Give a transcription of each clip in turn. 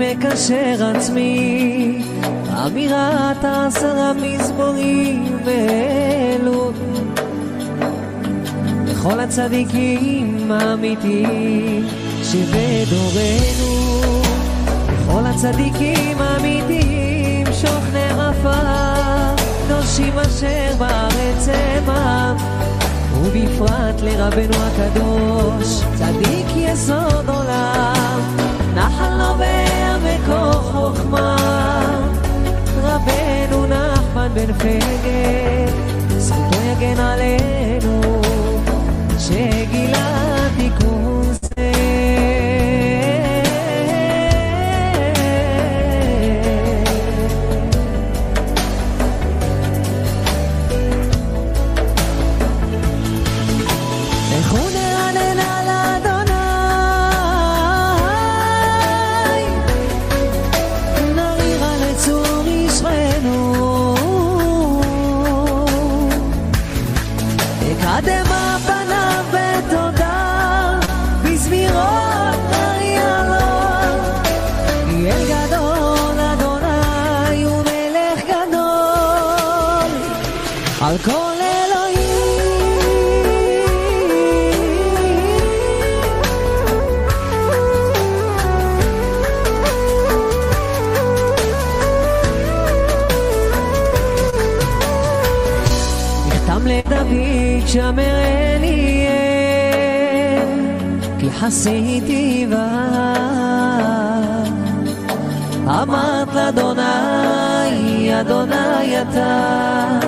מקשר עצמי, אמירת עשרה מזמורים ואלו. לכל הצדיקים האמיתיים שבדורנו, לכל הצדיקים האמיתיים שוכני עפר, קדושים אשר בארץ המה, ובפרט לרבנו הקדוש, צדיק יסוד עולם, נחל נובע מכוח חוכמה, רבנו נחמן בן פגל, זכותו יגן עלינו, שגילה תיקון חסיתי. אמרת לאדוני, אדוני אתה,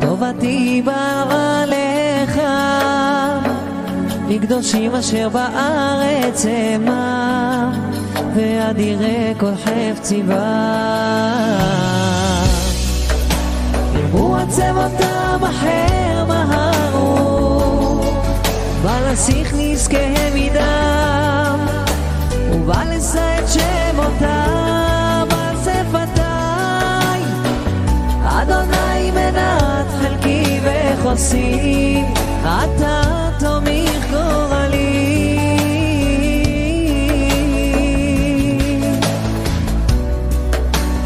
טובתי באה לך, מקדושים אשר בארץ המה, ואדירי כל חפצי בה. אותם אחר מהרו, ולסיך נזקיהם מדם, ובלשא את שמותם על שפתי. אדוני מנת חלקי וחוסי, אתה תומך גורלי.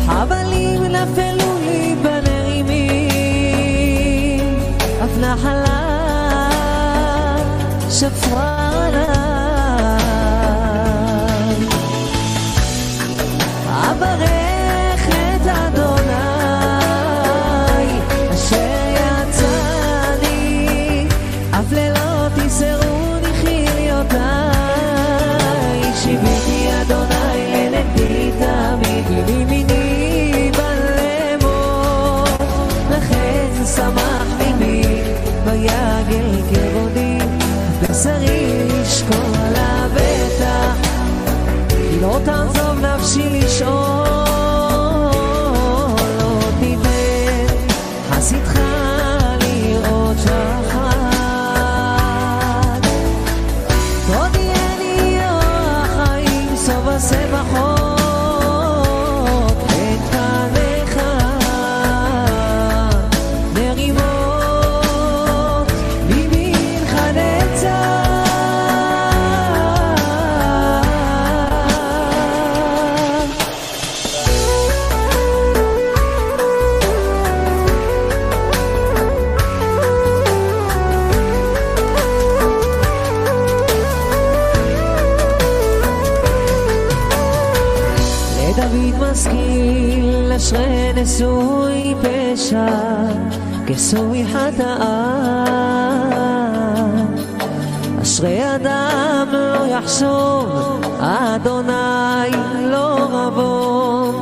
חבלים נפלו לי בנעימים, אף נחלה ce froid. כסוי חטאה. אשרי אדם לא יחשוב, אדוני לא רבו,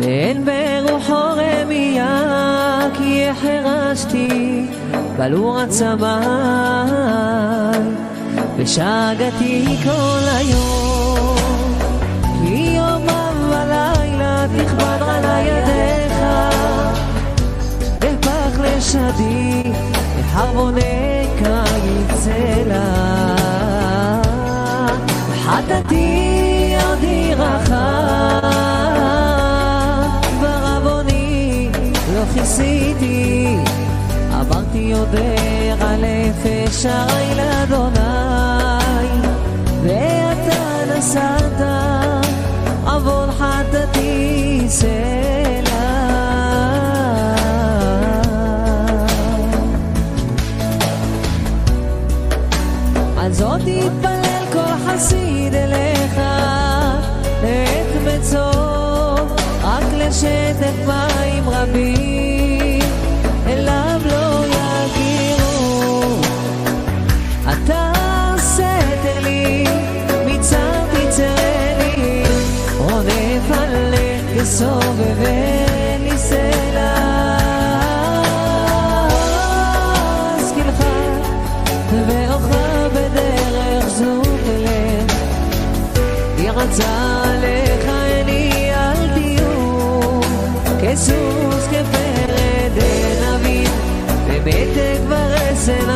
ואין ברוחו רמייה, כי החרשתי בלור הצמאי, ושגתי כל היום. עונה קיץ אלה. חטאתי לא כיסיתי, עברתי יודע אלף שערי לאדוני, ואתה נשאת עבור חטאתי סר. עליך כסובבני סלע. השכילך ואוכל בדרך זו תלך, ירצה עליך עיני אל תהיו, כסוס כפרד אביב, במתק ורסן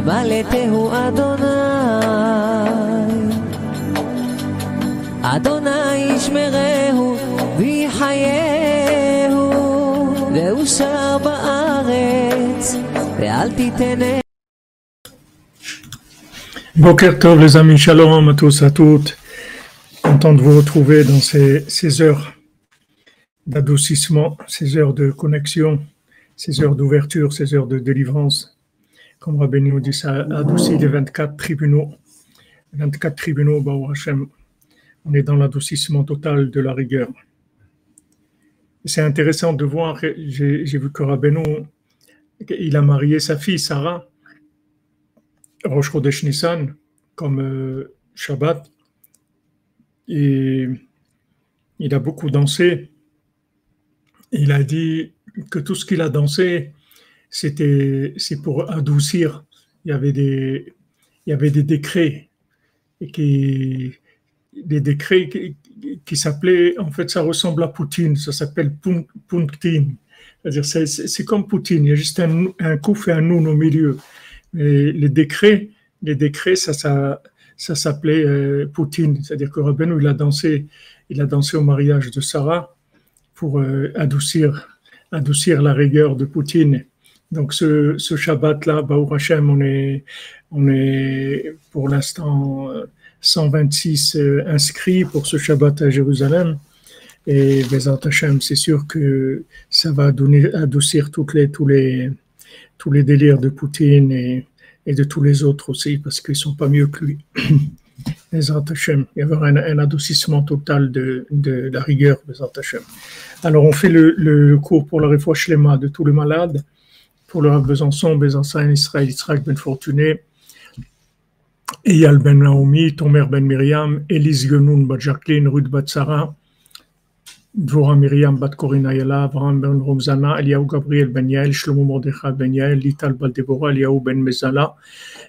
יבלטהו אדוני. אדוני ישמרהו ויחייהו, ואושר בארץ, ואל תיתן Boker Tov, les amis, shalom à tous, à toutes. Content de vous retrouver dans ces, ces heures d'adoucissement, ces heures de connexion, ces heures d'ouverture, ces heures de délivrance. Comme Rabbi nous dit, ça adoucit les 24 tribunaux. 24 tribunaux, Baruch Hashem, on est dans l'adoucissement total de la rigueur. C'est intéressant de voir, j'ai j'ai vu que Rabbeinu, il a marié sa fille Sarah, Rosh Chodesh Nissan, comme euh, Shabbat, et il a beaucoup dansé. Il a dit que tout ce qu'il a dansé, c'était c'est pour adoucir. Il y avait des il y avait des décrets et qui des décrets qui, qui s'appelaient en fait ça ressemble à Poutine, ça s'appelle Pun- Puntine. C'est-à-dire c'est, comme Poutine, il y a juste un, un kouf et un noun au milieu. Et les décrets, les décrets, ça, ça, ça s'appelait euh, Poutine. C'est-à-dire que Rabbeinu, il a dansé, il a dansé au mariage de Sarah pour euh, adoucir, adoucir la rigueur de Poutine. Donc ce, ce Shabbat-là, Baruch Hashem, on est, on est pour l'instant euh, 126 euh, inscrits pour ce Shabbat à Jérusalem. Et Bezat Hashem, c'est sûr que ça va adoucir toutes les, tous, les, tous les délires de Poutine et, et de tous les autres aussi, parce qu'ils sont pas mieux que lui. Bezat Hashem, il y avoir un, un adoucissement total de, de la rigueur, Bezat Hashem. Alors, on fait le, le cours pour la Shlema de tous les malades, pour le Rav Besançon, Besançon, Israël, Israël Ben Fortuné, Eyal Ben Naomi, Tomer Ben Miriam, Elise Genoun Bat Jacqueline, Ruth Bat Sarah, Dvora Miriam Bat Corina Yala, Abraham Ben Romzana, Eliaou Gabriel Ben Yael, Shlomo Mordechai Ben Yael, Lital Bat Deborah, Eliaou Ben Mezala,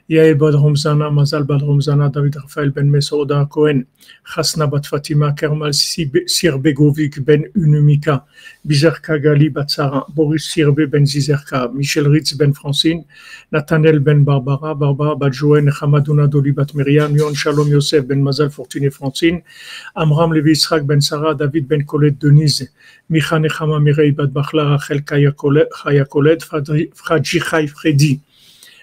Yael Bat Romzana, Mazal Bat Romzana, David Raphaël Ben Mesouda Cohen, Chasna Bat Fatima, Kermal Sirbegovic Ben Unumika, Bizerka Gali Bat Sarah, Boris Sirbe Ben Zizerka, Michel Ritz Ben Francine, Nathaniel Ben Barbara, Barbara Bat Joen, Hamadouna Doli Bat Myriam, Yon Shalom Yosef Ben Mazal Fortuné Francine, Amram Levi Israq Ben Sarah, David Ben Denise, Micha Nechama Mirei Bat Bachla, Rachel Chaya Colette, Fradji Chai Freddy,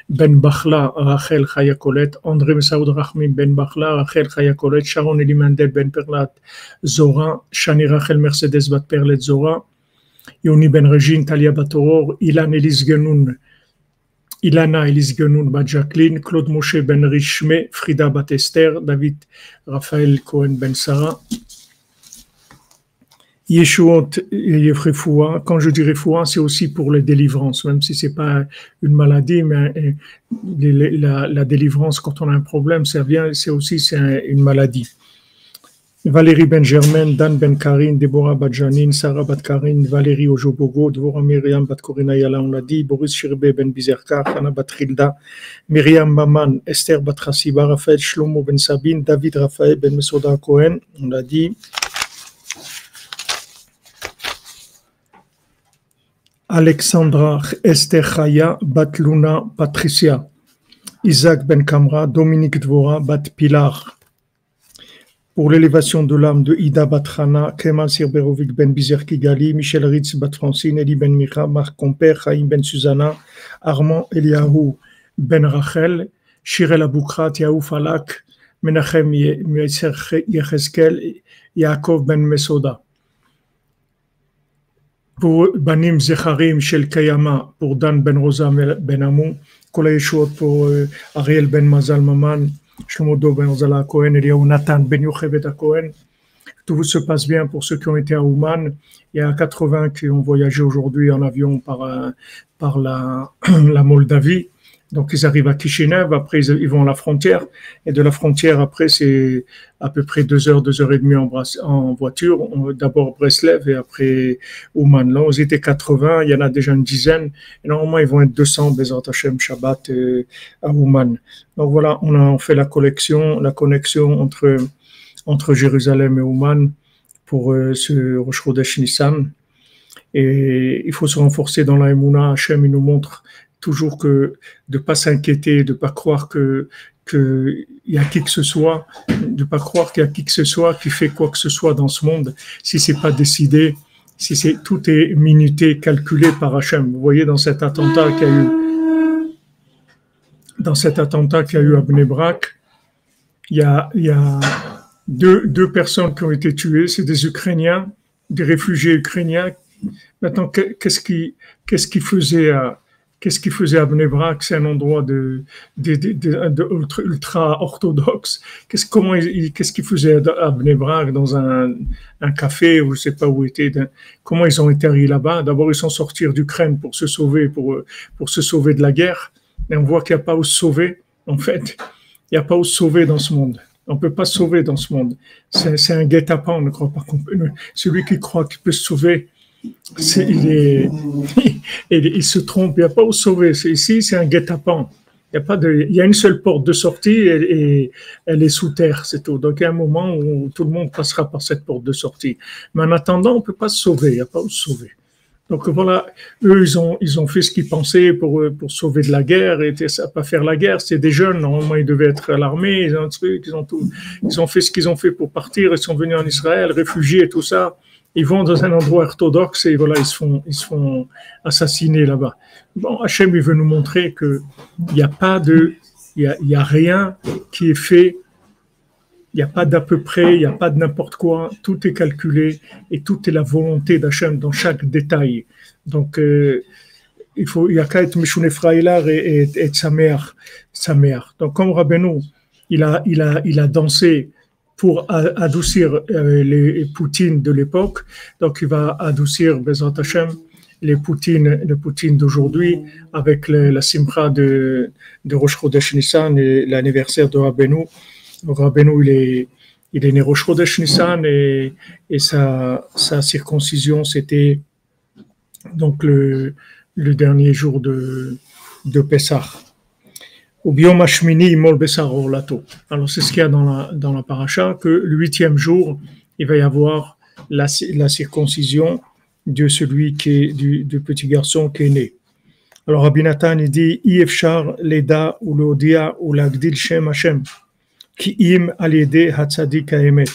Ben Bachla, Rachel Chaya Colette, André Messaoud Rahmim Ben Bachla, Rachel Chaya Colette, Sharon Elimandel Ben Perlat, Zora, Shani Rachel Mercedes Bat Perlet Zora, Yoni Ben Regine, Talia Batoror, Ilan Elis Genoun, Ilana Elis Genoun Bat Jacqueline, Claude Moshe Ben Richme, Frida Bat Esther, David Raphaël Cohen Ben Sarah, Yeshuot et. Quand je dis Refoua, c'est aussi pour les délivrances, même si c'est pas une maladie, mais euh, la, délivrance quand on a un problème, c'est aussi c'est un- une maladie. Valérie Benjermen, Dan Ben Karin, Deborah Badjanin, Sarah Batkarin, Valérie Ojobogo, Dvora Myriam Batkorina Yala, on l'a dit, Boris Shirbe Ben Bizerka, Hana Batrilda, Myriam Maman, Esther Batrassiba, Raphaël Shlomo Ben Sabine, David Raphaël Ben Mesoda Cohen, on l'a dit. Alexandra Esther Chaya, Bat Luna Patricia, Isaac Ben Kamra, Dominique Dvora, Bat Pilar, pour l'élévation de l'âme de Ida Batrana, Kemal Sirberovic Ben Bizer Kigali, Michel Ritz Bat Francine, Eli Ben Mira, Marc Comper, Chaim Ben Susanna, Armand Eliahu Ben Rachel, Shirel Aboukrat, Yahu Falak, Menachem Yecheskel, Yaakov Ben Mesoda. Pour Banim Zecharim Shel Kayama, pour Dan Ben Rosa Ben Amou, Kola pour euh, Ariel Ben Mazal Maman, Shlomodo Ben Ozala Cohen, Eliyahu Nathan Ben Yocheved Cohen. Tout se passe bien pour ceux qui ont été à Ouman. Il y a 80 qui ont voyagé aujourd'hui en avion par, euh, par la Moldavie. Donc ils arrivent à Kishinev, après ils vont à la frontière, et de la frontière après c'est à peu près deux heures, deux heures et demie en, voiture. D'abord Breslev et après Ouman. Là, ils étaient 80, il y en a déjà une dizaine, et normalement ils vont être 200 Bezat Hashem Shabbat euh, à Ouman. Donc voilà, on a fait la collection, la connexion entre entre Jérusalem et Ouman pour euh, ce Rosh Nissan. Et il faut se renforcer dans la Emouna. Hashem, il nous montre toujours que de pas s'inquiéter, de pas croire que qu'il y a qui que ce soit, de pas croire qu'il y a qui que ce soit qui fait quoi que ce soit dans ce monde, si c'est pas décidé, si c'est tout est minuté, calculé par Hachem. Vous voyez dans cet attentat qu'il y a eu, dans cet attentat qu'il y a eu à Bnebrak, il y a, il y a deux, deux personnes qui ont été tuées, c'est des Ukrainiens, des réfugiés ukrainiens. Maintenant, qu'est-ce qui, qu'est-ce qui faisait à, Qu'est-ce qu'il faisait à Bnebrak C'est un endroit de, ultra, orthodoxe. Qu'est-ce comment qu'est-ce qu'il faisait à Bnebrak dans un, un café ou je sais pas où était Comment ils ont été là-bas? D'abord ils sont sortis d'Ukraine pour se sauver pour pour se sauver de la guerre. Et on voit qu'il n'y a pas où se sauver. En fait, il n'y a pas où se sauver dans ce monde. On ne peut pas se sauver dans ce monde. C'est un guet-apens. On ne croit pas. Celui qui croit qu'il peut se sauver il, se trompe, il n'y a pas où sauver. Ici, c'est un guet-apens. Il y a il y a une seule porte de sortie et, elle est sous terre, c'est tout. Donc il y a un moment où tout le monde passera par cette porte de sortie. Mais en attendant, on peut pas se sauver. Il n'y a pas où se sauver. Donc voilà, eux ils ont fait ce qu'ils pensaient pour sauver de la guerre et ça pas faire la guerre. C'est des jeunes normalement ils devaient être à l'armée. Ils ont ils ont fait ce qu'ils ont fait pour partir. Ils sont venus en Israël, réfugiés et tout ça ils vont dans un endroit orthodoxe et voilà, ils se font, ils se font assassiner là-bas. Bon, Hachem, il veut nous montrer que il n'y a pas de, il y a, rien qui est fait, il n'y a pas d'à peu près, il n'y a pas de n'importe quoi, tout est calculé et tout est la volonté d'Hachem dans chaque détail. Donc, euh, il faut, il y a qu'à être Mishune et, et, sa mère, sa mère. Donc, comme Rabbeinu, il a, il a, il a dansé pour adoucir euh, les Poutines de l'époque. Donc, il va adoucir Bezrat Hashem, les Poutines, les Poutines d'aujourd'hui avec la Simcha de, de Rosh Chodesh Nissan et l'anniversaire de Rabbeinu. Rabbeinu, il est, né Rosh Chodesh Nissan et, sa, circoncision, c'était donc le, le dernier jour de, de Pessah. Ou Alors c'est ce qu'il y a dans la, dans la paracha, que le huitième jour, il va y avoir la, la circoncision de celui qui est du, du, petit garçon qui est né. Alors Rabbi Nathan il dit Ifshar leda ou l'odia Hashem ki im alede hatzadik emet.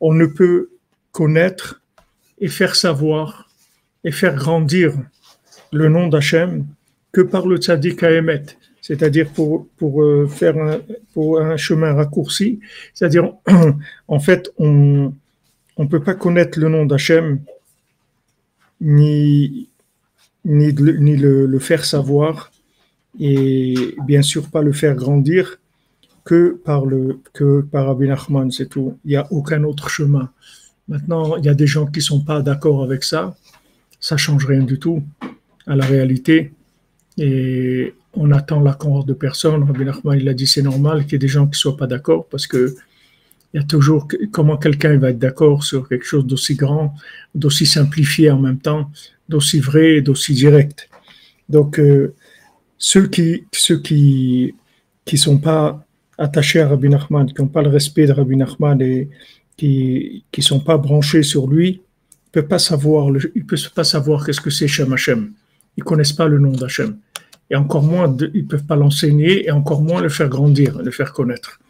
On ne peut connaître et faire savoir et faire grandir le nom d'Hachem que par le tzaddik emet c'est-à-dire pour, pour euh, faire un, pour un chemin raccourci, c'est-à-dire en fait on ne peut pas connaître le nom d'Hachem ni, ni, ni le, le, faire savoir et bien sûr pas le faire grandir que par le que par Abin Nachman, c'est tout. Il n'y a aucun autre chemin. Maintenant, il y a des gens qui sont pas d'accord avec ça. Ça change rien du tout à la réalité. Et on attend l'accord de personne. Rabbi Nachman, il a dit c'est normal qu'il y ait des gens qui ne soient pas d'accord parce que Il y a toujours comment quelqu'un va être d'accord sur quelque chose d'aussi grand, d'aussi simplifié en même temps, d'aussi vrai, d'aussi direct. Donc, euh, ceux qui ceux qui qui sont pas attachés à Rabbi Nachman, qui n'ont pas le respect de Rabbi Nachman et qui qui sont pas branchés sur lui, ils peuvent pas savoir pas savoir qu'est-ce que c'est Shem Hashem. Ils connaissent pas le nom d'Hachem. Et encore moins, ils peuvent pas l'enseigner et encore moins le faire grandir, le faire connaître.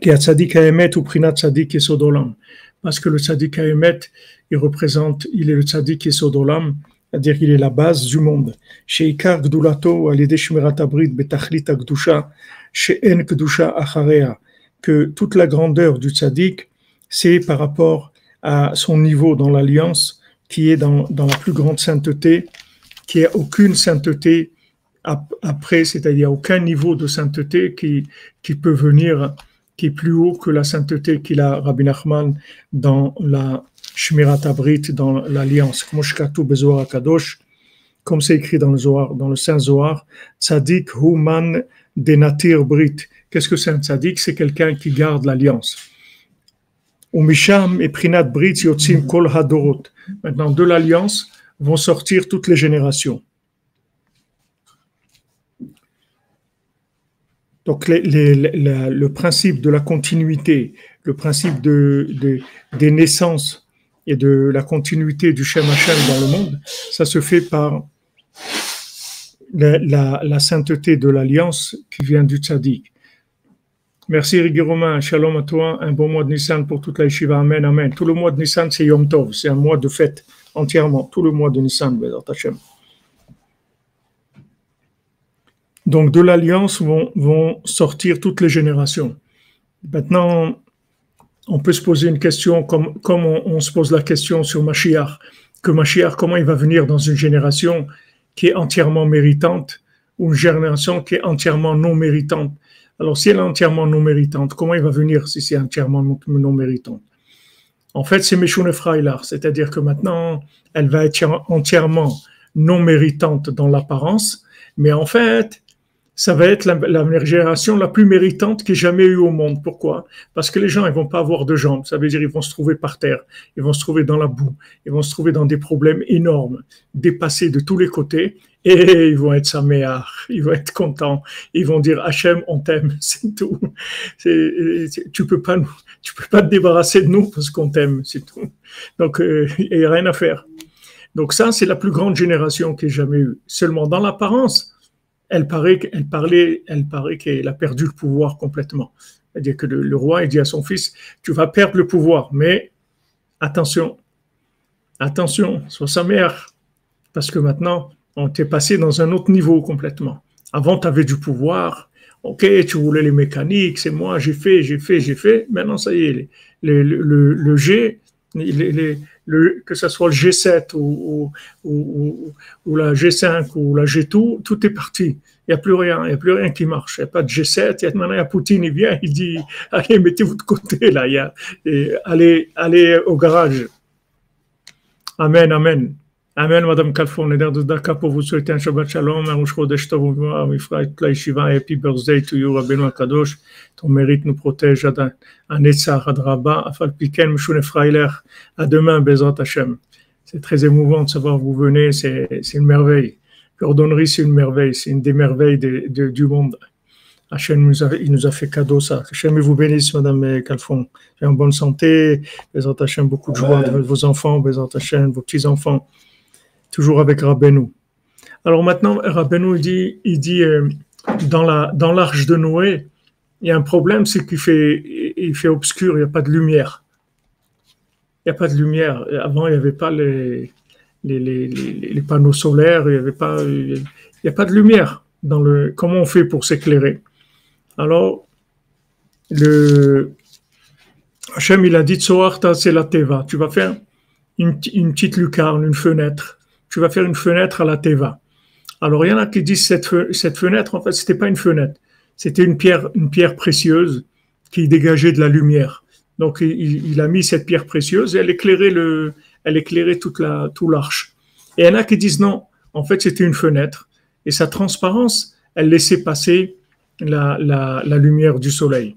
Qui a tzadik ou prinat tzadik et. Parce que le tzadik Emet, il représente, il est le tzadik et sodolam, c'est-à-dire qu'il est la base du monde. Chez Gdulato, al Abrid, Betachlit chez Acharea, que toute la grandeur du tzaddik, c'est par rapport à son niveau dans l'alliance, qui est dans, dans la plus grande sainteté, qui a aucune sainteté après, c'est-à-dire aucun niveau de sainteté qui, qui peut venir, qui est plus haut que la sainteté qu'il a Rabbi Nachman dans la Shmirat Abrit, dans l'Alliance. Comme c'est écrit dans le Zohar, dans le Saint Zohar, Tzadik Human Denatir Brit. Qu'est-ce que c'est un Tzadik? C'est quelqu'un qui garde l'Alliance. Et Prinat Kol. Maintenant, de l'Alliance vont sortir toutes les générations. Donc le principe de la continuité, le principe de, des naissances et de la continuité du Shem Hashem dans le monde, ça se fait par la, sainteté de l'alliance qui vient du tzaddik. Merci Rigui Romain, shalom à toi, un bon mois de Nissan pour toute la yeshiva, amen, amen. Tout le mois de Nissan c'est Yom Tov, c'est un mois de fête entièrement, tout le mois de Nissan. Donc de l'alliance vont, sortir toutes les générations. Maintenant, on peut se poser une question comme, on, se pose la question sur Mashiach, que Mashiach, comment il va venir dans une génération qui est entièrement méritante ou une génération qui est entièrement non méritante? Alors si elle est entièrement non méritante, comment il va venir si c'est entièrement non, non méritante? En fait, c'est Meshune Freilar, c'est-à-dire que maintenant, elle va être entièrement non méritante dans l'apparence, mais en fait, ça va être la, génération la plus méritante qui ait jamais eu au monde. Pourquoi? Parce que les gens, ils vont pas avoir de jambes. Ça veut dire ils vont se trouver par terre, ils vont se trouver dans la boue, ils vont se trouver dans des problèmes énormes, dépassés de tous les côtés, et ils vont être saméar, ils vont être contents, ils vont dire Hachem, on t'aime, c'est tout. tu peux pas, tu peux pas te débarrasser de nous parce qu'on t'aime, c'est tout. Donc il n'y a rien à faire. Donc ça, c'est la plus grande génération qui ait jamais eu. Seulement dans l'apparence elle paraît qu'elle parlait, elle paraît qu'elle a perdu le pouvoir complètement. C'est-à-dire que le, roi il dit à son fils, tu vas perdre le pouvoir, mais attention, attention, sois sa mère, parce que maintenant, on t'est passé dans un autre niveau complètement. Avant, tu avais du pouvoir, ok, tu voulais les mécaniques, c'est moi, j'ai fait, j'ai fait, j'ai fait. Maintenant, ça y est, le, G, que ce soit le G7 ou, la G5 ou la G2, tout est parti. Il n'y a plus rien, il n'y a plus rien qui marche. Il n'y a pas de G7. Il y a, maintenant, il y a Poutine, il vient, il dit Allez, mettez-vous de côté, là. Allez, allez au garage. Amen, amen. Amen, Madame Kalfon, de Daka pour vous souhaiter un Shabbat Shalom, un Rosh Chodesh Tov, la Yeshiva, Happy Birthday to you, Rabbeinu Akadosh. Ton mérite nous protège, un Etzar, Adraba, Afal Piken, Meshune Freiler. À demain, Bezat Hashem. C'est très émouvant de savoir que vous venez, c'est une merveille. Cordonnerie, c'est une merveille, c'est une des merveilles du monde. Hachem nous a, il nous a fait cadeau ça. Hachem vous bénisse, Madame Kalfon. En bonne santé, Bezat Hashem, beaucoup de joie de vos enfants, Bezat Hashem, vos petits-enfants toujours avec Rabbeinu. Alors maintenant, Rabbeinu dit, il dit euh, dans la dans l'arche de Noé, il y a un problème, c'est qu'il fait il fait obscur, il n'y a pas de lumière. Il n'y a pas de lumière. Avant, il n'y avait pas les les, panneaux solaires, il n'y avait pas il n'y a pas de lumière dans le. Comment on fait pour s'éclairer Alors le Hachem, il a dit c'est la teva. Tu vas faire une, une petite lucarne, une fenêtre tu vas faire une fenêtre à la Teva. Alors il y en a qui disent cette, cette fenêtre, en fait, c'était pas une fenêtre, c'était une pierre, une pierre précieuse qui dégageait de la lumière. Donc il, a mis cette pierre précieuse et elle éclairait le, elle éclairait tout l'arche. Et il y en a qui disent non, en fait c'était une fenêtre et sa transparence, elle laissait passer la lumière du soleil.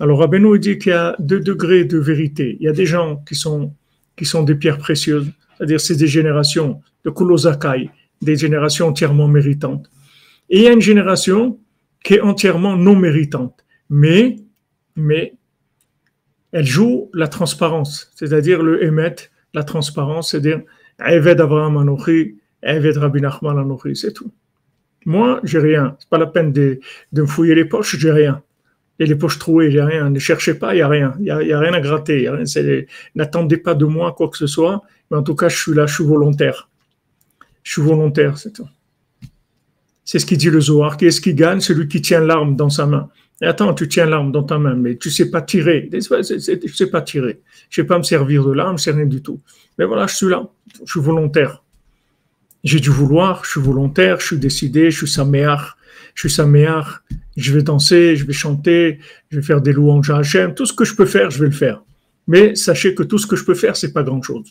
Alors Rabbeinu dit qu'il y a deux degrés de vérité. Il y a des gens qui sont, qui sont des pierres précieuses, c'est-à-dire c'est des générations de Kulozakai, des générations entièrement méritantes. Et il y a une génération qui est entièrement non méritante, mais, mais elle joue la transparence, c'est-à-dire le émet, la transparence, c'est-à-dire Eved Abraham Anochi, Eved Rabbi Nachman Anochi, c'est tout. Moi, j'ai rien. C'est pas la peine de, de me fouiller les poches, j'ai rien. Et les poches trouées, j'ai rien. Ne cherchez pas, il n'y a rien. Il n'y a, rien à gratter. N'attendez pas de moi quoi que ce soit. Mais en tout cas, je suis là, je suis volontaire. Je suis volontaire, c'est tout. C'est ce qu'il dit le Zohar. Qui est-ce qui gagne? Celui qui tient l'arme dans sa main. Attends, tu tiens l'arme dans ta main, mais tu sais pas tirer. Je sais pas tirer. Je sais pas me servir de l'arme, c'est rien du tout. Mais voilà, je suis là. Je suis volontaire. J'ai du vouloir, je suis volontaire, je suis décidé, je suis saméar, je suis saméar, je vais danser, je vais chanter, je vais faire des louanges à Hachem, tout ce que je peux faire, je vais le faire. Mais sachez que tout ce que je peux faire, c'est pas grand chose.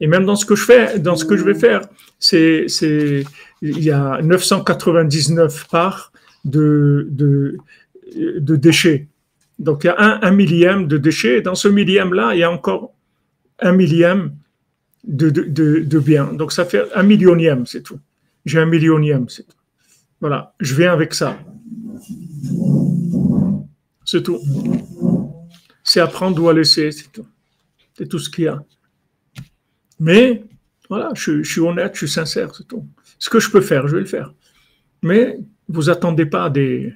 Et même dans ce que je fais, dans ce que je vais faire, c'est, c'est, il y a 999 parts de, de, de déchets. Donc il y a un, un millième de déchets. Et dans ce millième-là, il y a encore un millième de, de, de, bien. Donc ça fait un millionième, c'est tout. J'ai un millionième, c'est tout. Voilà, je viens avec ça. C'est tout. C'est apprendre ou à laisser, c'est tout. C'est tout ce qu'il y a. Mais, voilà, je, suis honnête, je suis sincère, c'est tout. Ce que je peux faire, je vais le faire. Mais vous attendez pas à des,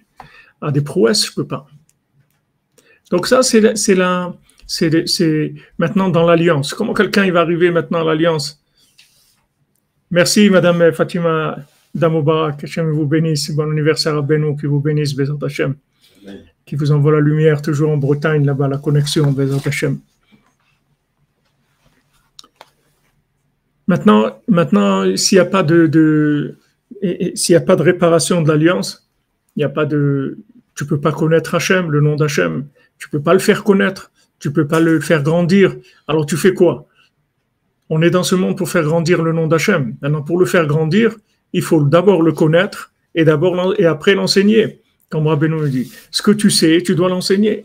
à des prouesses, je peux pas. Donc ça, c'est la, c'est maintenant dans l'alliance. Comment quelqu'un il va arriver maintenant à l'alliance? Merci, Madame Fatima Damoubarak. Que Hachem vous bénisse. Bon anniversaire à Beno, qui vous bénisse, Bézant Hachem. Qui vous envoie la lumière toujours en Bretagne, là-bas, la connexion, Bézant Hachem. Maintenant, s'il n'y a pas de, a pas de réparation de l'alliance, il n'y a pas de, tu peux pas connaître Hachem, le nom d'Hachem, tu peux pas le faire connaître tu peux pas le faire grandir. Alors tu fais quoi? On est dans ce monde pour faire grandir le nom d'Hachem. Maintenant, pour le faire grandir, il faut d'abord le connaître et après l'enseigner. Comme Rabbeinu dit, ce que tu sais, tu dois l'enseigner.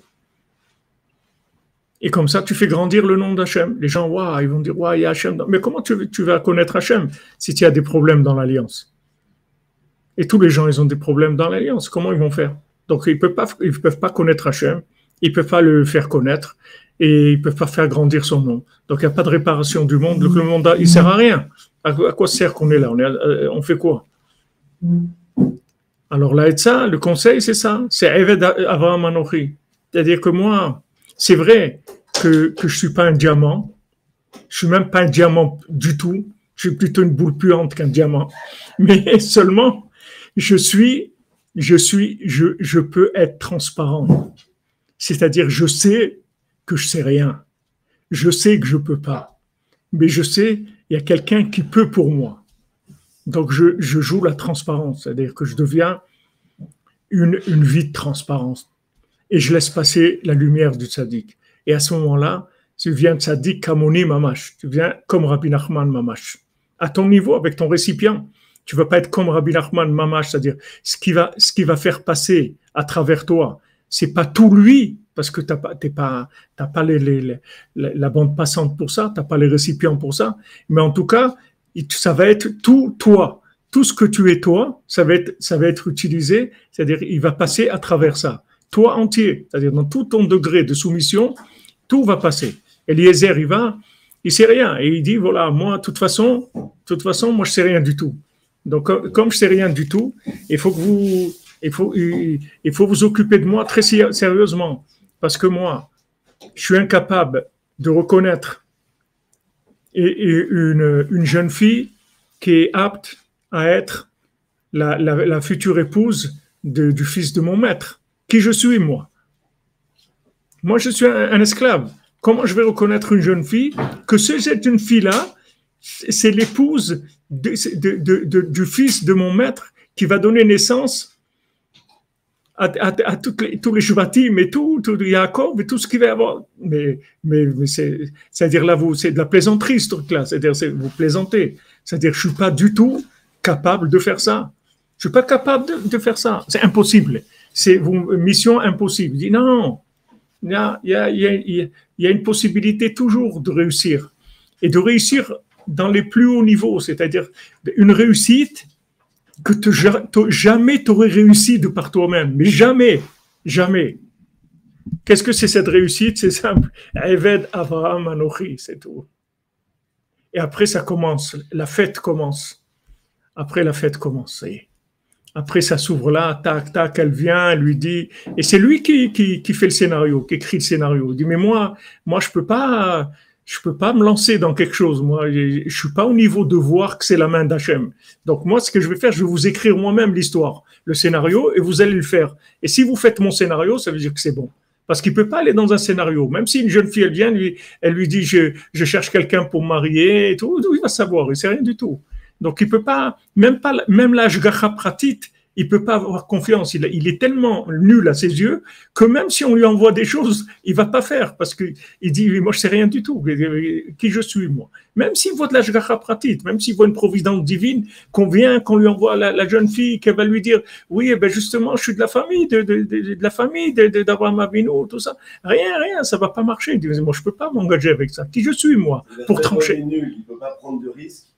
Et comme ça, tu fais grandir le nom d'Hachem. Les gens, waouh, ils vont dire, waouh, il y a Hachem. Mais comment tu, vas connaître Hachem si tu as des problèmes dans l'alliance? Et tous les gens, ils ont des problèmes dans l'alliance. Comment ils vont faire? Donc, ils ne peuvent, pas, connaître Hachem ils peuvent pas le faire connaître et ils peuvent pas faire grandir son nom. Donc il n'y a pas de réparation du monde. Le monde, il sert à rien. À, quoi sert qu'on est là? Euh, on fait quoi? Alors là, ça, le conseil, c'est ça. C'est Eved Avraham Anochi. C'est-à-dire que moi, c'est vrai que, que je suis pas un diamant. Je suis même pas un diamant du tout. Je suis plutôt une boule puante qu'un diamant. Mais seulement, je suis, je suis, je, peux être transparent. C'est-à-dire, je sais que je sais rien. Je sais que je peux pas. Mais je sais, il y a quelqu'un qui peut pour moi. Donc, je, joue la transparence. C'est-à-dire que je deviens une vie de transparence. Et je laisse passer la lumière du tzaddik. Et à ce moment-là, tu viens tzaddik kamoni mamash. Tu viens comme Rabbi Nachman mamash. À ton niveau, avec ton récipient. Tu vas pas être comme Rabbi Nachman mamash, c'est-à-dire ce qui va, ce qui va faire passer à travers toi, c'est pas tout lui, parce que tu n'as pas, pas, pas les, la bande passante pour ça, tu n'as pas les récipients pour ça, mais en tout cas, ça va être tout toi. Tout ce que tu es toi, ça va être, ça va être utilisé, c'est-à-dire il va passer à travers ça. Toi entier, c'est-à-dire dans tout ton degré de soumission, tout va passer. Eliezer, il va, il sait rien. Et il dit, voilà, moi, de toute façon, toute façon, moi, je sais rien du tout. Donc, comme je sais rien du tout, il faut que vous, il faut, il faut vous occuper de moi très sérieusement. Parce que moi, je suis incapable de reconnaître une, une jeune fille qui est apte à être la, la, future épouse du fils de mon maître. Qui je suis, moi Moi, je suis un, esclave. Comment je vais reconnaître une jeune fille que cette jeune fille-là, c'est l'épouse du fils de mon maître qui va donner naissance à, toutes les, tous les Shvatim et tout, tout Yaakov et tout ce qu'il va y avoir. Mais, mais, mais c'est, à dire là, vous, c'est de la plaisanterie, ce truc-là. C'est-à-dire, c'est, vous plaisantez. C'est-à-dire, je suis pas du tout capable de faire ça. Je suis pas capable de faire ça. C'est impossible. C'est une mission impossible. Il dit non, il y, a, une possibilité toujours de réussir. Et de réussir dans les plus hauts niveaux, c'est-à-dire une réussite que jamais tu aurais réussi de par toi-même, mais jamais, jamais. Qu'est-ce que c'est cette réussite? C'est simple. Eved Avraham Anochi, c'est tout. Et après, ça commence, la fête commence. Après, la fête commence, Après, ça s'ouvre là, tac, tac, elle vient, elle lui dit, et c'est lui qui, qui, qui, fait le scénario, qui écrit le scénario. Il dit, mais moi, moi, je peux pas, je peux pas me lancer dans quelque chose. Moi, je, je suis pas au niveau de voir que c'est la main d'Hachem. Donc moi, ce que je vais faire, je vais vous écrire moi-même l'histoire, le scénario, et vous allez le faire. Et si vous faites mon scénario, ça veut dire que c'est bon. Parce qu'il peut pas aller dans un scénario. Même si une jeune fille, elle vient, lui, elle lui dit, je, je cherche quelqu'un pour marier et tout, il va savoir, il sait rien du tout. Donc il peut pas, même pas, même l'âge pratit, il peut pas avoir confiance. Il, il, est tellement nul à ses yeux que même si on lui envoie des choses, il va pas faire parce que il dit moi je sais rien du tout. Qui je suis moi? Même s'il voit de la pratique, même s'il voit une providence divine, qu'on vient, qu'on lui envoie la, jeune fille, qu'elle va lui dire oui, eh ben justement je suis de la famille, de, de, de, de la famille d'Abraham Avino, tout ça. Rien, rien, ça va pas marcher. Il dit moi je peux pas m'engager avec ça. Qui je suis moi pour trancher? Il nul, il peut pas prendre de risques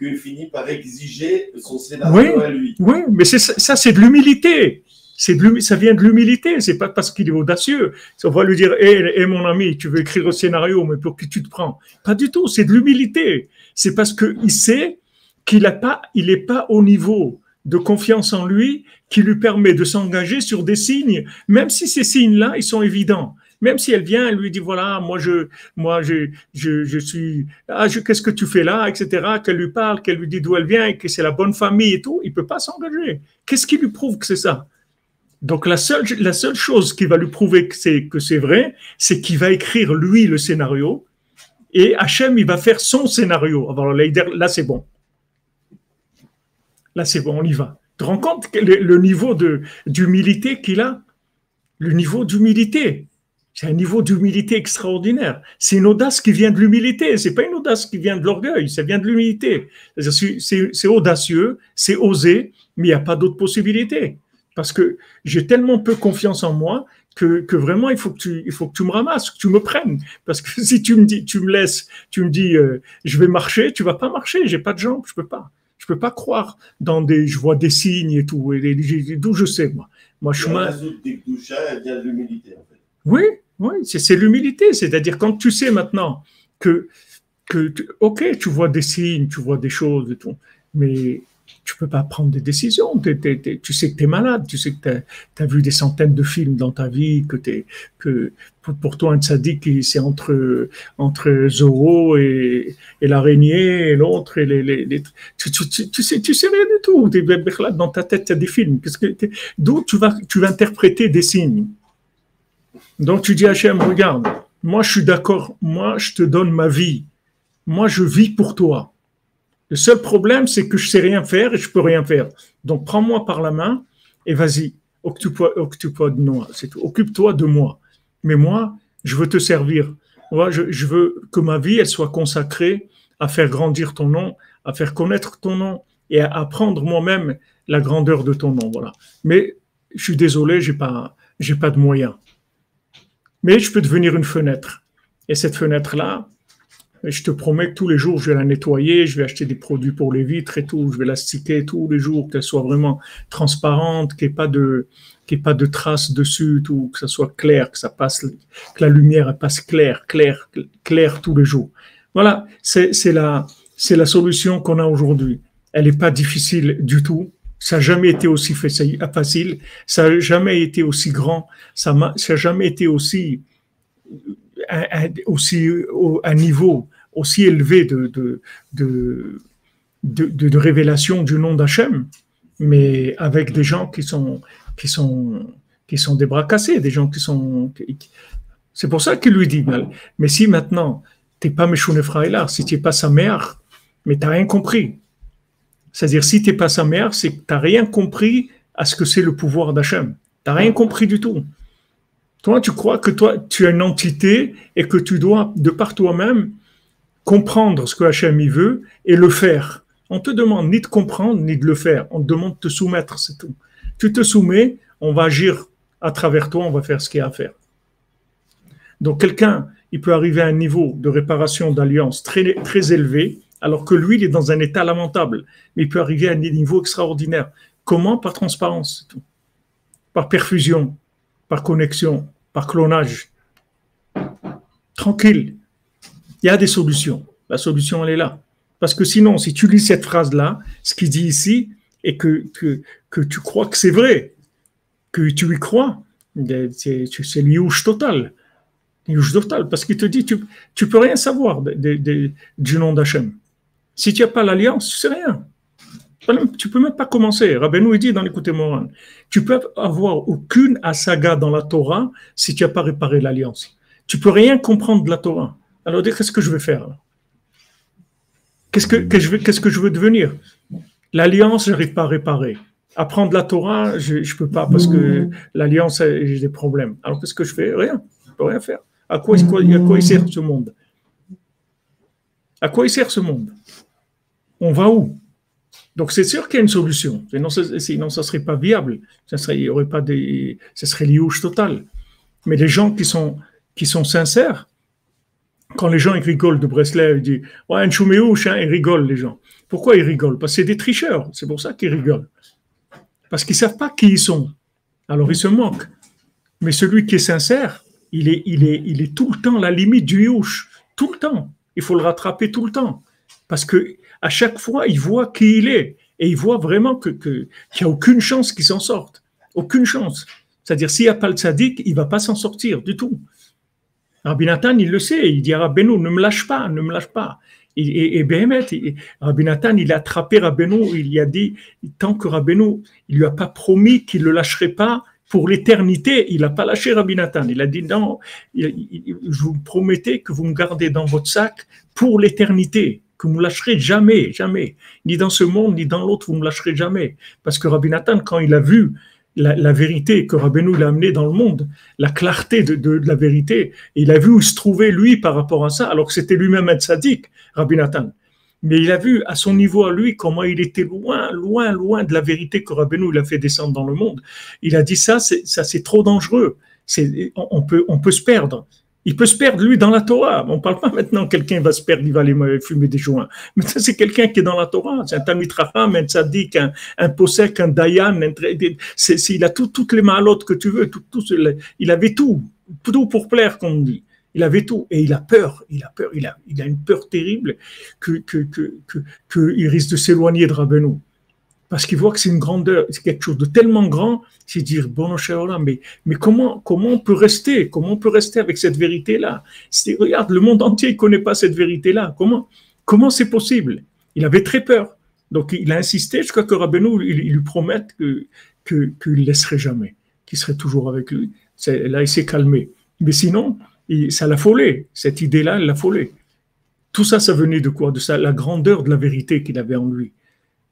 qu'il finit par exiger son scénario à lui. Oui, mais ça, c'est de l'humilité. C'est ça vient de l'humilité. C'est pas parce qu'il est audacieux. On va lui dire, hé, mon ami, tu veux écrire un scénario, mais pour qui tu te prends? Pas du tout. C'est de l'humilité. C'est parce qu'il sait qu'il n'est pas, il est pas au niveau de confiance en lui qui lui permet de s'engager sur des signes, même si ces signes-là, ils sont évidents. Même si elle vient, elle lui dit voilà, moi je, moi je, je, je suis, ah, qu'est-ce que tu fais là, etc. Qu'elle lui parle, qu'elle lui dit d'où elle vient, que c'est la bonne famille et tout, il peut pas s'engager. Qu'est-ce qui lui prouve que c'est ça? Donc la seule, chose qui va lui prouver que c'est que c'est vrai, c'est qu'il va écrire lui le scénario et Hachem il va faire son scénario. Alors là, c'est bon. Là c'est bon, on y va. Tu te rends compte le, le niveau d'humilité qu'il a, le niveau d'humilité. C'est un niveau d'humilité extraordinaire. C'est une audace qui vient de l'humilité. C'est pas une audace qui vient de l'orgueil. Ça vient de l'humilité. C'est audacieux, c'est osé, mais il n'y a pas d'autre possibilité. Parce que j'ai tellement peu confiance en moi que, que, vraiment il faut que tu il faut que tu me ramasses, que tu me prennes. Parce que si tu me dis, tu me laisses, tu me dis, euh, je vais marcher, tu vas pas marcher. J'ai pas de jambes, je peux pas. Je peux pas croire dans des, je vois des signes et tout. D'où je sais moi. Moi je suis. l'humilité. Oui, oui, c'est l'humilité. C'est-à-dire quand tu sais maintenant que, que ok, tu vois des signes, tu vois des choses mais tu peux pas prendre des décisions. tu sais que tu es malade, tu sais que tu as, vu des centaines de films dans ta vie, que, es, que pour, toi, un sadique, c'est entre, entre et, et l'araignée et l'autre. Et les, les, tu, tu, tu, sais, tu sais rien du tout. Dans ta tête, tu as des films. D'où tu vas, tu vas interpréter des signes? Donc tu dis à Hachem, regarde, moi je suis d'accord, moi je te donne ma vie, moi je vis pour toi. Le seul problème, c'est que je sais rien faire et je peux rien faire. Donc prends-moi par la main et vas-y, occupe-toi de moi. Occupe-toi de moi. Mais moi, je veux te servir. Moi, je, je, veux que ma vie, elle soit consacrée à faire grandir ton nom, à faire connaître ton nom et à apprendre moi-même la grandeur de ton nom. Voilà. Mais je suis désolé, j'ai pas, j'ai pas de moyens mais je peux devenir une fenêtre. Et cette fenêtre-là, je te promets que tous les jours, je vais la nettoyer, je vais acheter des produits pour les vitres et tout, je vais la sticker tous les jours, qu'elle soit vraiment transparente, qu'il n'y ait pas de, ait pas de traces dessus, tout, que ça soit clair, que ça passe, que la lumière passe claire, claire, claire tous les jours. Voilà, c'est la, c'est la solution qu'on a aujourd'hui. Elle n'est pas difficile du tout. Ça n'a jamais été aussi facile, ça n'a jamais été aussi grand, ça n'a jamais été aussi, un, aussi un niveau aussi élevé de, de, de, révélation du nom d'Hachem, mais avec des gens qui sont, qui sont, qui sont des bras cassés, des gens qui sont. C'est pour ça qu'il lui dit, mais si maintenant, tu n'es pas Meshoune là, si tu n'es pas sa mère, mais tu n'as rien compris. C'est-à-dire, si tu n'es pas sa mère, c'est que tu n'as rien compris à ce que c'est le pouvoir d'Hachem. Tu n'as rien compris du tout. Toi, tu crois que toi, tu es une entité et que tu dois, de par toi-même, comprendre ce que Hachem y veut et le faire. On te demande ni de comprendre ni de le faire. On te demande de te soumettre, c'est tout. Tu te soumets, on va agir à travers toi, on va faire ce qu'il y a à faire. Donc quelqu'un, il peut arriver à un niveau de réparation d'alliance très, très élevé, alors que lui, il est dans un état lamentable. Mais il peut arriver à un niveau extraordinaire. Comment? Par transparence, par perfusion, par connexion, par clonage. Tranquille. Il y a des solutions. La solution, elle est là. Parce que sinon, si tu lis cette phrase-là, ce qu'il dit ici, et que, tu crois que c'est vrai, que tu y crois, c'est l'iouche total. Total, parce qu'il te dit, tu ne peux rien savoir du nom d'Hachem. Si tu n'as pas l'alliance, tu sais rien. Tu peux même pas commencer. Rabbeinu dit dans l'écoute Moran, tu peux avoir aucune asaga dans la Torah si tu n'as pas réparé l'alliance. Tu peux rien comprendre de la Torah. Alors qu'est-ce que je vais faire Qu'est-ce que, je qu'est-ce que je veux devenir? L'alliance, je n'arrive pas à réparer. Apprendre la Torah, je ne peux pas parce que l'alliance, j'ai des problèmes. Alors qu'est-ce que je fais? Rien. Je peux rien faire. À quoi, à quoi il sert ce monde? À quoi il sert ce monde? On va où? Donc c'est sûr qu'il y a une solution. Sinon, sinon ça ne serait pas viable. Ça serait, il y aurait pas serait liouche total. Mais les gens qui sont, qui sont sincères, quand les gens ils rigolent de Breslev, ils disent Ouais, un chouméouche, hein, ils rigolent les gens. Pourquoi ils rigolent? Parce que c'est des tricheurs, c'est pour ça qu'ils rigolent. Parce qu'ils ne savent pas qui ils sont. Alors ils se moquent. Mais celui qui est sincère, il est, il est, il est tout le temps la limite du youch. Tout le temps. Il faut le rattraper tout le temps. Parce que à chaque fois, il voit qui il est. Et il voit vraiment qu'il que, n'y a aucune chance qu'il s'en sorte. Aucune chance. C'est-à-dire, s'il n'y a pas le tzaddik, il ne va pas s'en sortir du tout. Rabbi Nathan, il le sait, il dit à Rabbeinu, ne me lâche pas, ne me lâche pas. Et, et, et Béhémet, Rabbi Nathan, il a attrapé Rabbeinu, il lui a dit, tant que Rabbeinu, il lui a pas promis qu'il ne le lâcherait pas pour l'éternité, il n'a pas lâché Rabbi Nathan. Il a dit, non, je vous promets que vous me gardez dans votre sac pour l'éternité que vous ne me lâcherez jamais, jamais. Ni dans ce monde, ni dans l'autre, vous ne me lâcherez jamais. Parce que Rabbi Nathan, quand il a vu la, vérité que Rabbeinu l'a amené dans le monde, la clarté de, la vérité, il a vu où se trouvait lui par rapport à ça, alors que c'était lui-même un sadique, Rabbi Nathan. Mais il a vu à son niveau à lui comment il était loin, loin, loin de la vérité que Rabbeinu l'a fait descendre dans le monde. Il a dit ça, ça c'est trop dangereux. On peut, on peut se perdre. Il peut se perdre, lui, dans la Torah. On ne parle pas maintenant quelqu'un va se perdre, il va aller fumer des joints. Mais c'est quelqu'un qui est dans la Torah. C'est un Tamit Raham, un Tzadik, un, un un Dayan. il a toutes les malotes que tu veux. Tout, il avait tout. Tout pour plaire, comme on dit. Il avait tout. Et il a peur. Il a peur. Il a, une peur terrible qu'il que, que, que, risque de s'éloigner de Rabbeinu parce qu'il voit que c'est une grandeur, c'est quelque chose de tellement grand, c'est dire, bon, mais, mais comment, comment on peut rester, comment on peut rester avec cette vérité-là? Regarde, le monde entier ne connaît pas cette vérité-là. Comment, comment c'est possible? Il avait très peur. Donc, il a insisté jusqu'à que Rabbeinu, il, lui promette que, qu'il ne laisserait jamais, qu'il serait toujours avec lui. là, il s'est calmé. Mais sinon, ça l'a folé. Cette idée-là, elle l'a folé. Tout ça, ça venait de quoi? De ça, la grandeur de la vérité qu'il avait en lui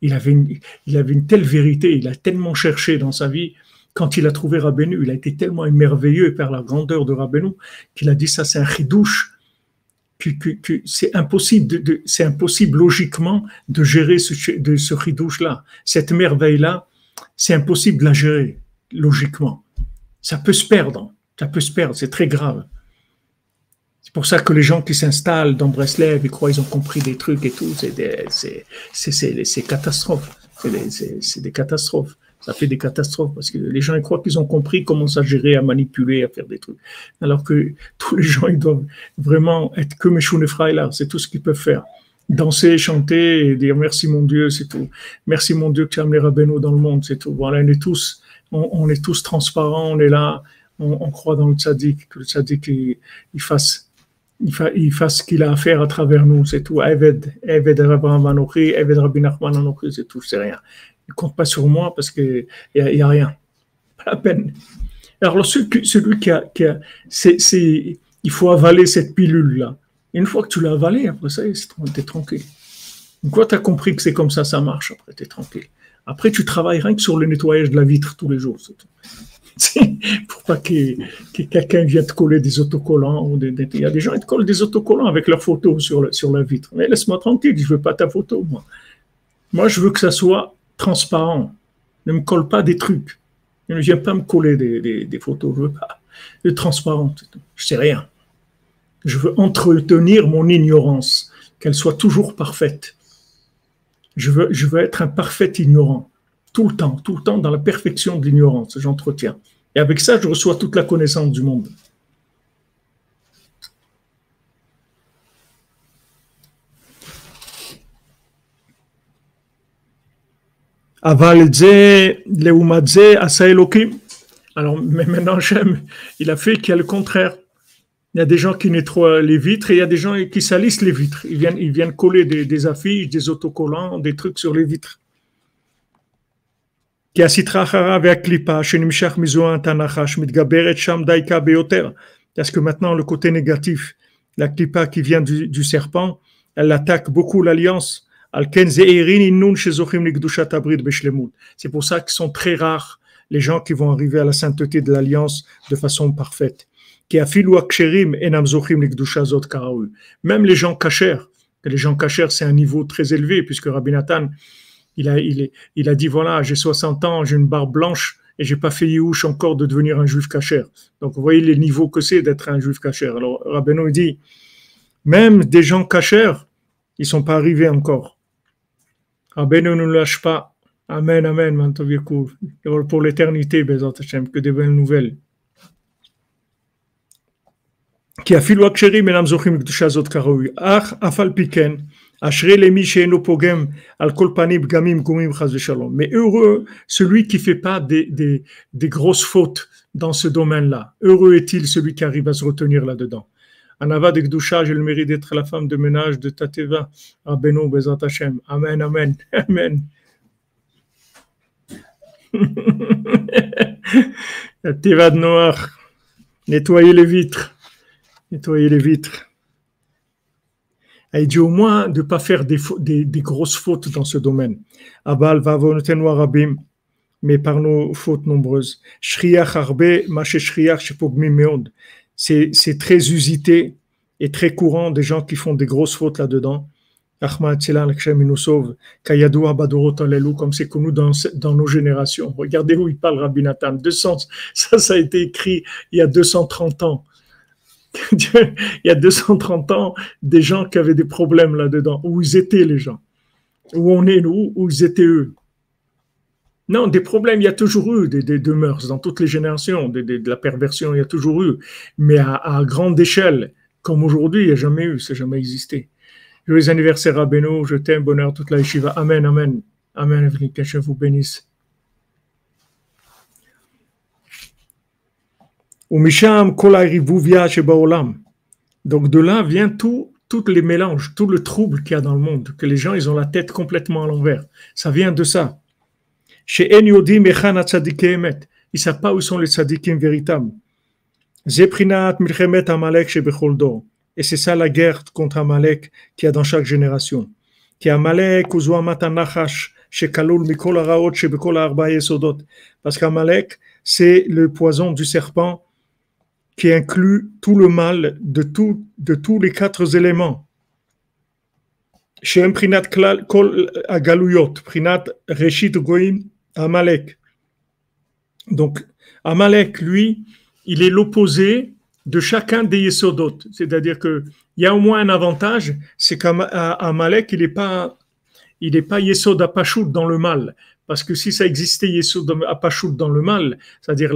il avait, une, il avait une telle vérité, il a tellement cherché dans sa vie. Quand il a trouvé Rabbeinu, il a été tellement émerveillé par la grandeur de Rabbeinu qu'il a dit ça, c'est un ridouche, c'est impossible, c'est impossible logiquement de gérer ce, de ce ridouche-là. Cette merveille-là, c'est impossible de la gérer logiquement. Ça peut se perdre, ça peut se perdre, c'est très grave. C'est pour ça que les gens qui s'installent dans Breslev, ils croient qu'ils ont compris des trucs et tout. C'est des, c'est, catastrophes. C'est des, catastrophes. Ça fait des catastrophes parce que les gens ils croient qu'ils ont compris comment ça gérer, à manipuler, à faire des trucs. Alors que tous les gens, ils doivent vraiment être que Meshune là. C'est tout ce qu'ils peuvent faire. Danser, chanter et dire merci mon Dieu, c'est tout. Merci mon Dieu que tu as amené dans le monde, c'est tout. Voilà, on est tous, on, est tous transparents, on est là, on, croit dans le tzaddik, que le tzaddik il, il fasse il, fasse ce qu'il a à faire à travers nous, c'est tout. Eved, Eved Abraham Eved Rabbi c'est tout, c'est rien. Il compte pas sur moi parce qu'il n'y a, a rien. Pas la peine. Alors, celui, qui a, il faut avaler cette pilule-là. Une fois que tu l'as avalée, après ça, tu tranquille. Une fois que tu as compris que c'est comme ça, ça marche, après tu tranquille. Après, tu travailles rien que sur le nettoyage de la vitre tous les jours. C'est tout. pour pas que, quelqu'un vienne te coller des autocollants. Il y a des gens qui te collent des autocollants avec leur photo sur, la vitre. Mais laisse-moi tranquille, je veux pas ta photo, moi. Moi, je veux que ça soit transparent. Ne me colle pas des trucs. Ne viens pas me coller des, photos. Je veux pas. De transparent. Je sais rien. Je veux entretenir mon ignorance, qu'elle soit toujours parfaite. Je veux, je veux être un parfait ignorant, tout le temps, tout le temps dans la perfection de l'ignorance, j'entretiens. Et avec ça, je reçois toute la connaissance du monde. Aval Alors, mais maintenant, j'aime, il a fait qu'il y a le contraire. Il y a des gens qui nettoient les vitres et il y a des gens qui salissent les vitres. Ils viennent, ils viennent coller des, des affiches, des autocollants, des trucs sur les vitres. Parce que maintenant, le côté négatif, la klipa qui vient du, du serpent, elle attaque beaucoup l'alliance. C'est pour ça qu'ils sont très rares les gens qui vont arriver à la sainteté de l'alliance de façon parfaite. Même les gens cachers, les gens cachers, c'est un niveau très élevé, puisque Rabbi Nathan, il a, il, il a dit voilà, j'ai 60 ans, j'ai une barbe blanche et j'ai pas fait Yéhouch encore de devenir un juif cachère. Donc vous voyez les niveaux que c'est d'être un juif cachère. Alors Rabbeinu dit même des gens cachères, ils sont pas arrivés encore. Rabbeinu ne lâche pas. Amen, amen, Mantoviekou. Pour l'éternité, Hashem, que des belles nouvelles. Qui a zochim kdusha zot karaoui. Ach, afal piken. Mais heureux celui qui fait pas des, des, grosses fautes dans ce domaine-là. Heureux est-il celui qui arrive à se retenir là-dedans. Anava de Gdusha, j'ai le mérite d'être la femme de ménage de Tateva. Abenou Bezat Hashem. Amen, amen, amen. Tateva de Noir. Nettoyez les vitres. Nettoyez les vitres. Il dit au moins de ne pas faire des, grosses fautes dans ce domaine. Abal va noir abim, mais par nos fautes nombreuses. C'est très usité et très courant des gens qui font des grosses fautes là-dedans. Ahmad Tzilan, il nous sauve. Kayadoua Badorot Alelu, comme c'est connu dans, dans nos générations. Regardez où il parle Rabbi Nathan. 200, ça, ça a été écrit il y a 230 ans. il y a 230 ans, des gens qui avaient des problèmes là-dedans. Où ils étaient les gens Où on est nous Où ils étaient eux non, des problèmes, il y a toujours eu des, des, mœurs dans toutes les générations, de la perversion, il y a toujours eu. Mais à, grande échelle, comme aujourd'hui, il n'y a jamais eu, ça n'a jamais existé. Joyeux anniversaire à Beno, je t'aime, bonheur toute la yeshiva. Amen, amen. Amen, que je vous bénisse. Donc de là vient tout, tous les mélanges, tout le trouble qu'il y a dans le monde, que les gens ils ont la tête complètement à l'envers. Ça vient de ça. Chez Yodim Echan Ils ne savent pas où sont les tzadikim véritables. Zeprinat Milchemet Amalek chez Becholdo. Et c'est ça la guerre contre Amalek qu'il y a dans chaque génération. Qui Amalek Uzuamat Anachash chez Kalul Mikol. Parce qu'Amalek, c'est le poison du serpent qui inclut tout le mal de, tout, de tous les quatre éléments. Chez Prinat Kol Agaluyot, Prinat Reshit Goim, Amalek. Donc, Amalek, lui, il est l'opposé de chacun des Yesodot. C'est-à-dire qu'il y a au moins un avantage, c'est qu'Amalek, il n'est pas, il n'est pas Yesod dans le mal. Parce que si ça existait Yesod Apashut dans le mal, c'est-à-dire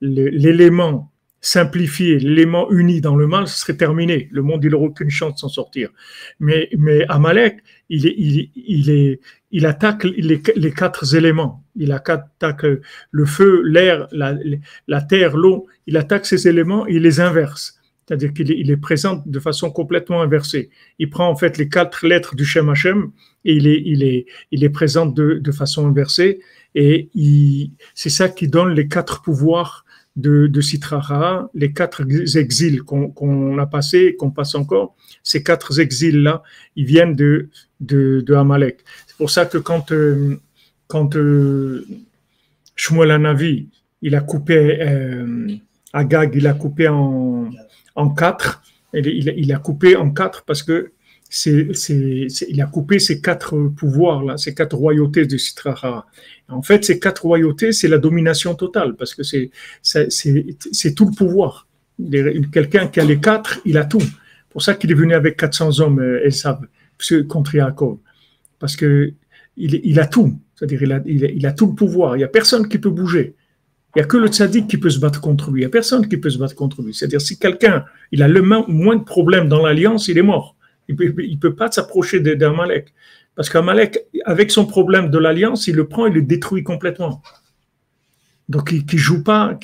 l'élément simplifié, l'élément uni dans le mal, ce serait terminé. Le monde, il n'aurait aucune chance de s'en sortir. Mais, mais Amalek, il, est, il, il, est, il attaque les, quatre éléments. Il attaque le feu, l'air, la, terre, l'eau. Il attaque ces éléments et il les inverse. C'est-à-dire qu'il il les présente de façon complètement inversée. Il prend en fait les quatre lettres du Shem Hashem et il les présente de, façon inversée. Et c'est ça qui donne les quatre pouvoirs de, de Sitrara, les quatre exils qu'on a passés, qu'on passe encore, ces quatre exils-là, ils viennent de, Amalek. C'est pour ça que quand, euh, euh, Shmuel Anavi, il a coupé euh, Agag, il a coupé en, quatre, il, a coupé en quatre parce que il a coupé ces quatre pouvoirs là, ces quatre royautés de Sitrara. En fait, ces quatre royautés, c'est la domination totale, parce que c'est tout le pouvoir. Quelqu'un qui a les quatre, il a tout. pour ça qu'il est venu avec 400 hommes, euh, savent, contre Yaakov. Parce que il, a tout. C'est-à-dire il a, il, a, tout le pouvoir. Il n'y a personne qui peut bouger. Il n'y a que le tzaddik qui peut se battre contre lui. Il n'y a personne qui peut se battre contre lui. C'est-à-dire si quelqu'un il a le moins de problèmes dans l'alliance, il est mort. Il ne peut, pas s'approcher d'un Malek. Parce qu'un Malek, avec son problème de l'alliance, il le prend, il le détruit complètement. Donc, qui, qui joue pas,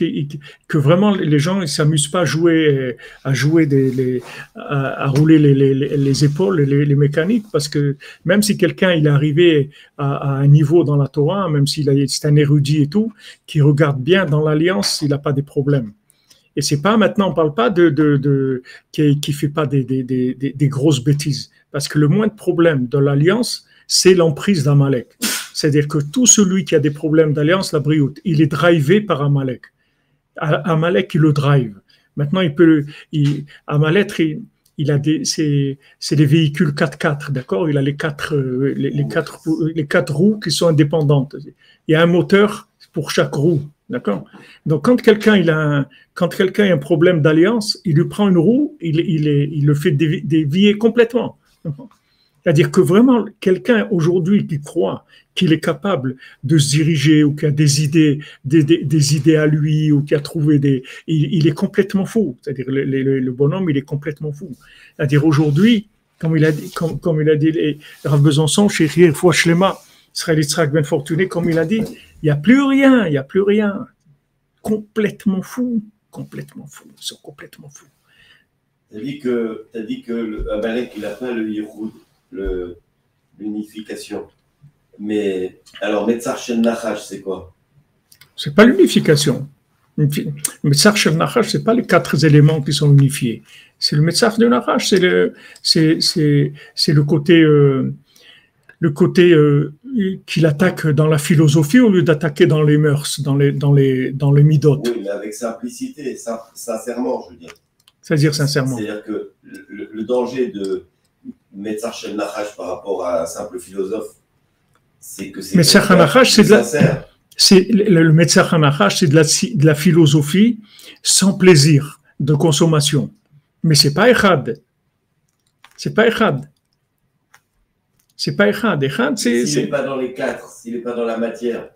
que vraiment les gens ne s'amusent pas à jouer, à jouer à, rouler les, les, les épaules, les, mécaniques, parce que même si quelqu'un est arrivé à, un niveau dans la Torah, même s'il est un érudit et tout, qui regarde bien dans l'alliance, il n'a pas des problèmes. Et c'est pas maintenant, on parle pas de, qui, qui fait pas des, grosses bêtises, parce que le moins de problème de l'alliance, c'est l'emprise d'Amalek. C'est-à-dire que tout celui qui a des problèmes d'alliance, la brioute, il est drivé par Amalek. Amalek, il le drive. Maintenant, il peut, il, Amalek, il, a des, c'est, c'est des véhicules 4x4, d'accord? Il a les quatre, euh, les, quatre, les quatre roues qui sont indépendantes. Il y a un moteur pour chaque roue, d'accord Donc, quand quelqu'un a un, a un problème d'alliance, il lui prend une roue, il, il, le fait dévier complètement. C'est-à-dire que vraiment, quelqu'un aujourd'hui qui croit qu'il est capable de se diriger ou qui a des idées, des, des, idées à lui ou qui a trouvé des, il, est complètement fou. C'est-à-dire le, le, bonhomme, il est complètement fou. C'est-à-dire aujourd'hui, comme il a dit, comme, comme il a dit, Rav Besançon, chez Shlema, Israël Yitzhak Ben Fortuné, comme il a dit, il n'y a plus rien, il n'y a plus rien. Complètement fou, complètement fou, ils sont complètement fous. Tu as dit que, as dit que le Amalek, il a fait le Yehoud l'unification. Mais alors, Metzar Shen Nachash, c'est quoi? C'est pas l'unification. Metzar Shen Nachash, c'est pas les quatre éléments qui sont unifiés. C'est le Metzar de Nachash, c'est le, c'est le côté, euh, le côté euh, qu'il attaque dans la philosophie au lieu d'attaquer dans les mœurs, dans les, dans les, dans les midot. Oui, mais avec simplicité, sincèrement, je veux dire. C'est-à-dire sincèrement. C'est-à-dire que le danger de Metzar Nachash par rapport à un simple philosophe, c'est que c'est. Metzar c'est de la. C'est, le, le Metzar c'est de la, de la philosophie sans plaisir de consommation. Mais c'est pas Echad. C'est pas Echad. C'est pas Echad. Echad, c'est. S'il n'est pas dans les quatre, s'il n'est pas dans la matière,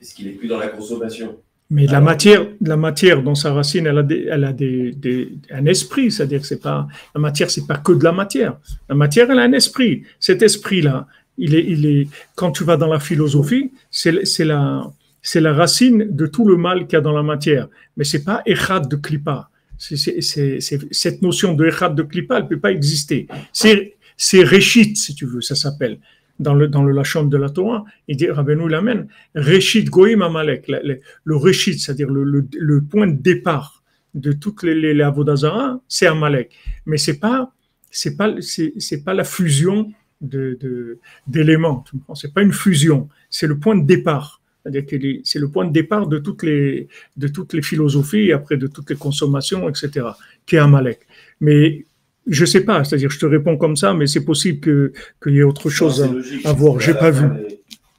est-ce qu'il n'est plus dans la consommation? Mais la matière, la matière dans sa racine, elle a, elle a des, des, un esprit, c'est-à-dire que c'est pas la matière, c'est pas que de la matière. La matière, elle a un esprit. Cet esprit-là, il est, il est, quand tu vas dans la philosophie, c'est, c'est la, c'est la racine de tout le mal qu'il y a dans la matière. Mais c'est pas echad de klipa. C'est, c'est, c'est, cette notion de echad de klipa, elle peut pas exister. C'est, c'est réchit, si tu veux, ça s'appelle dans le, dans le Lachon de la Torah, il dit, Rabbeinu l'amène, Reshit Goïm Amalek, le, le Reshit, c'est-à-dire le, le, le, point de départ de toutes les, les, les Avodazara, c'est Amalek. Mais c'est pas, c'est pas, c'est, pas la fusion de, d'éléments, c'est pas une fusion, c'est le point de départ. C'est-à-dire c'est le point de départ de toutes les, de toutes les philosophies, après de toutes les consommations, etc., qui est Amalek. Mais je sais pas, c'est-à-dire je te réponds comme ça, mais c'est possible que qu'il y ait autre chose à, voir. J'ai pas vu.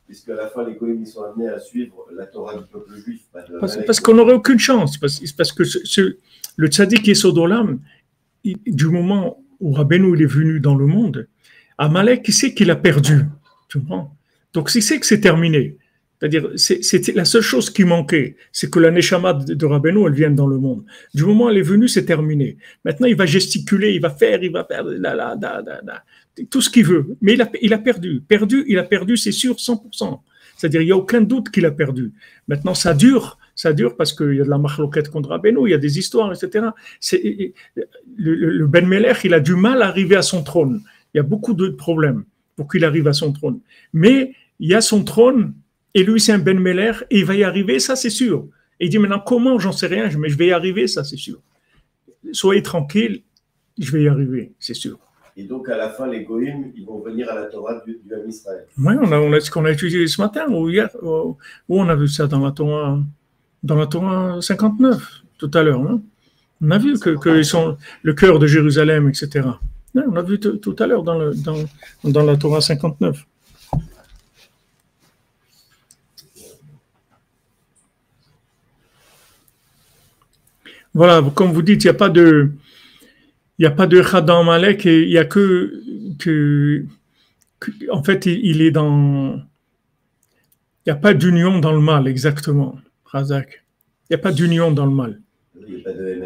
puisque à la fin, les sont amenés à suivre la Torah du peuple juif. parce, qu'on n'aurait aucune chance. Parce, parce que ce, le tzaddik et Sodolam, du moment où Rabbeinu il est venu dans le monde, Amalek, il sait qu'il a perdu. Tu comprends? Donc, il sait que c'est terminé. C'est-à-dire, c'était la seule chose qui manquait, c'est que la Neshama de Rabbeinu, elle vienne dans le monde. Du moment où elle est venue, c'est terminé. Maintenant, il va gesticuler, il va faire, il va faire tout ce qu'il veut. Mais il a, il a perdu. Perdu, il a perdu, c'est sûr, 100%. C'est-à-dire, il n'y a aucun doute qu'il a perdu. Maintenant, ça dure, ça dure parce qu'il y a de la marloquette contre Rabbeinu, il y a des histoires, etc. Le, le, Ben Melech, il a du mal à arriver à son trône. Il y a beaucoup de problèmes pour qu'il arrive à son trône. Mais il y a son trône et lui, c'est un Ben Meller, et il va y arriver, ça c'est sûr. Et il dit maintenant, comment, j'en sais rien, mais je vais y arriver, ça c'est sûr. Soyez tranquille, je vais y arriver, c'est sûr. Et donc, à la fin, les Goïms, ils vont venir à la Torah du, du Israël. Oui, on a, on a ce qu'on a étudié ce matin ou hier, où on a vu ça dans la Torah, dans la Torah 59, tout à l'heure. Hein. On a vu que, que sont le cœur de Jérusalem, etc. on a vu tout à l'heure dans, dans, dans la Torah 59. Voilà, comme vous dites, il n'y a pas de, il n'y a pas de Amalek et il n'y a que, que, que- en fait, il, il est dans, il n'y a pas d'union dans le mal, exactement, Razak. Il n'y a pas d'union dans le mal. Il n'y a pas de.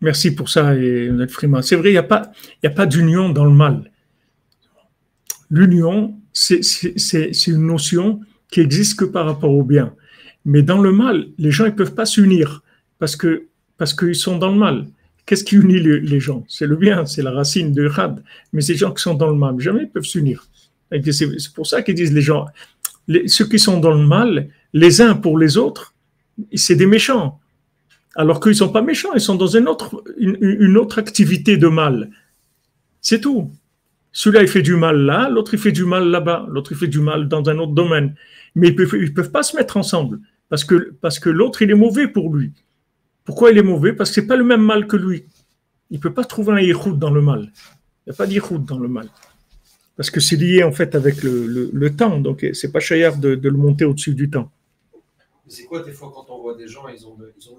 Merci pour ça, et Freeman. C'est vrai, il n'y a pas, il y a pas d'union dans le mal. L'union, c'est une notion qui existe que par rapport au bien. Mais dans le mal, les gens ne peuvent pas s'unir parce que parce qu'ils sont dans le mal. Qu'est-ce qui unit les, gens? C'est le bien, c'est la racine de Had. Mais ces gens qui sont dans le mal, jamais peuvent s'unir. C'est pour ça qu'ils disent les gens, ceux qui sont dans le mal, les uns pour les autres, c'est des méchants. Alors qu'ils ne sont pas méchants, ils sont dans une autre, une, autre activité de mal. C'est tout. Celui-là, il fait du mal là, l'autre, il fait du mal là-bas, l'autre, il fait du mal dans un autre domaine. Mais ils ne peuvent pas se mettre ensemble parce que, parce que l'autre, il est mauvais pour lui. Pourquoi il est mauvais? Parce que ce n'est pas le même mal que lui. Il ne peut pas trouver un yichoud dans le mal. Il n'y a pas d'yichoud dans le mal. Parce que c'est lié en fait avec le, le- temps. Donc, ce n'est pas chayard de, le monter au-dessus du temps. C'est quoi des fois quand on voit des gens, ils ont, ils ont,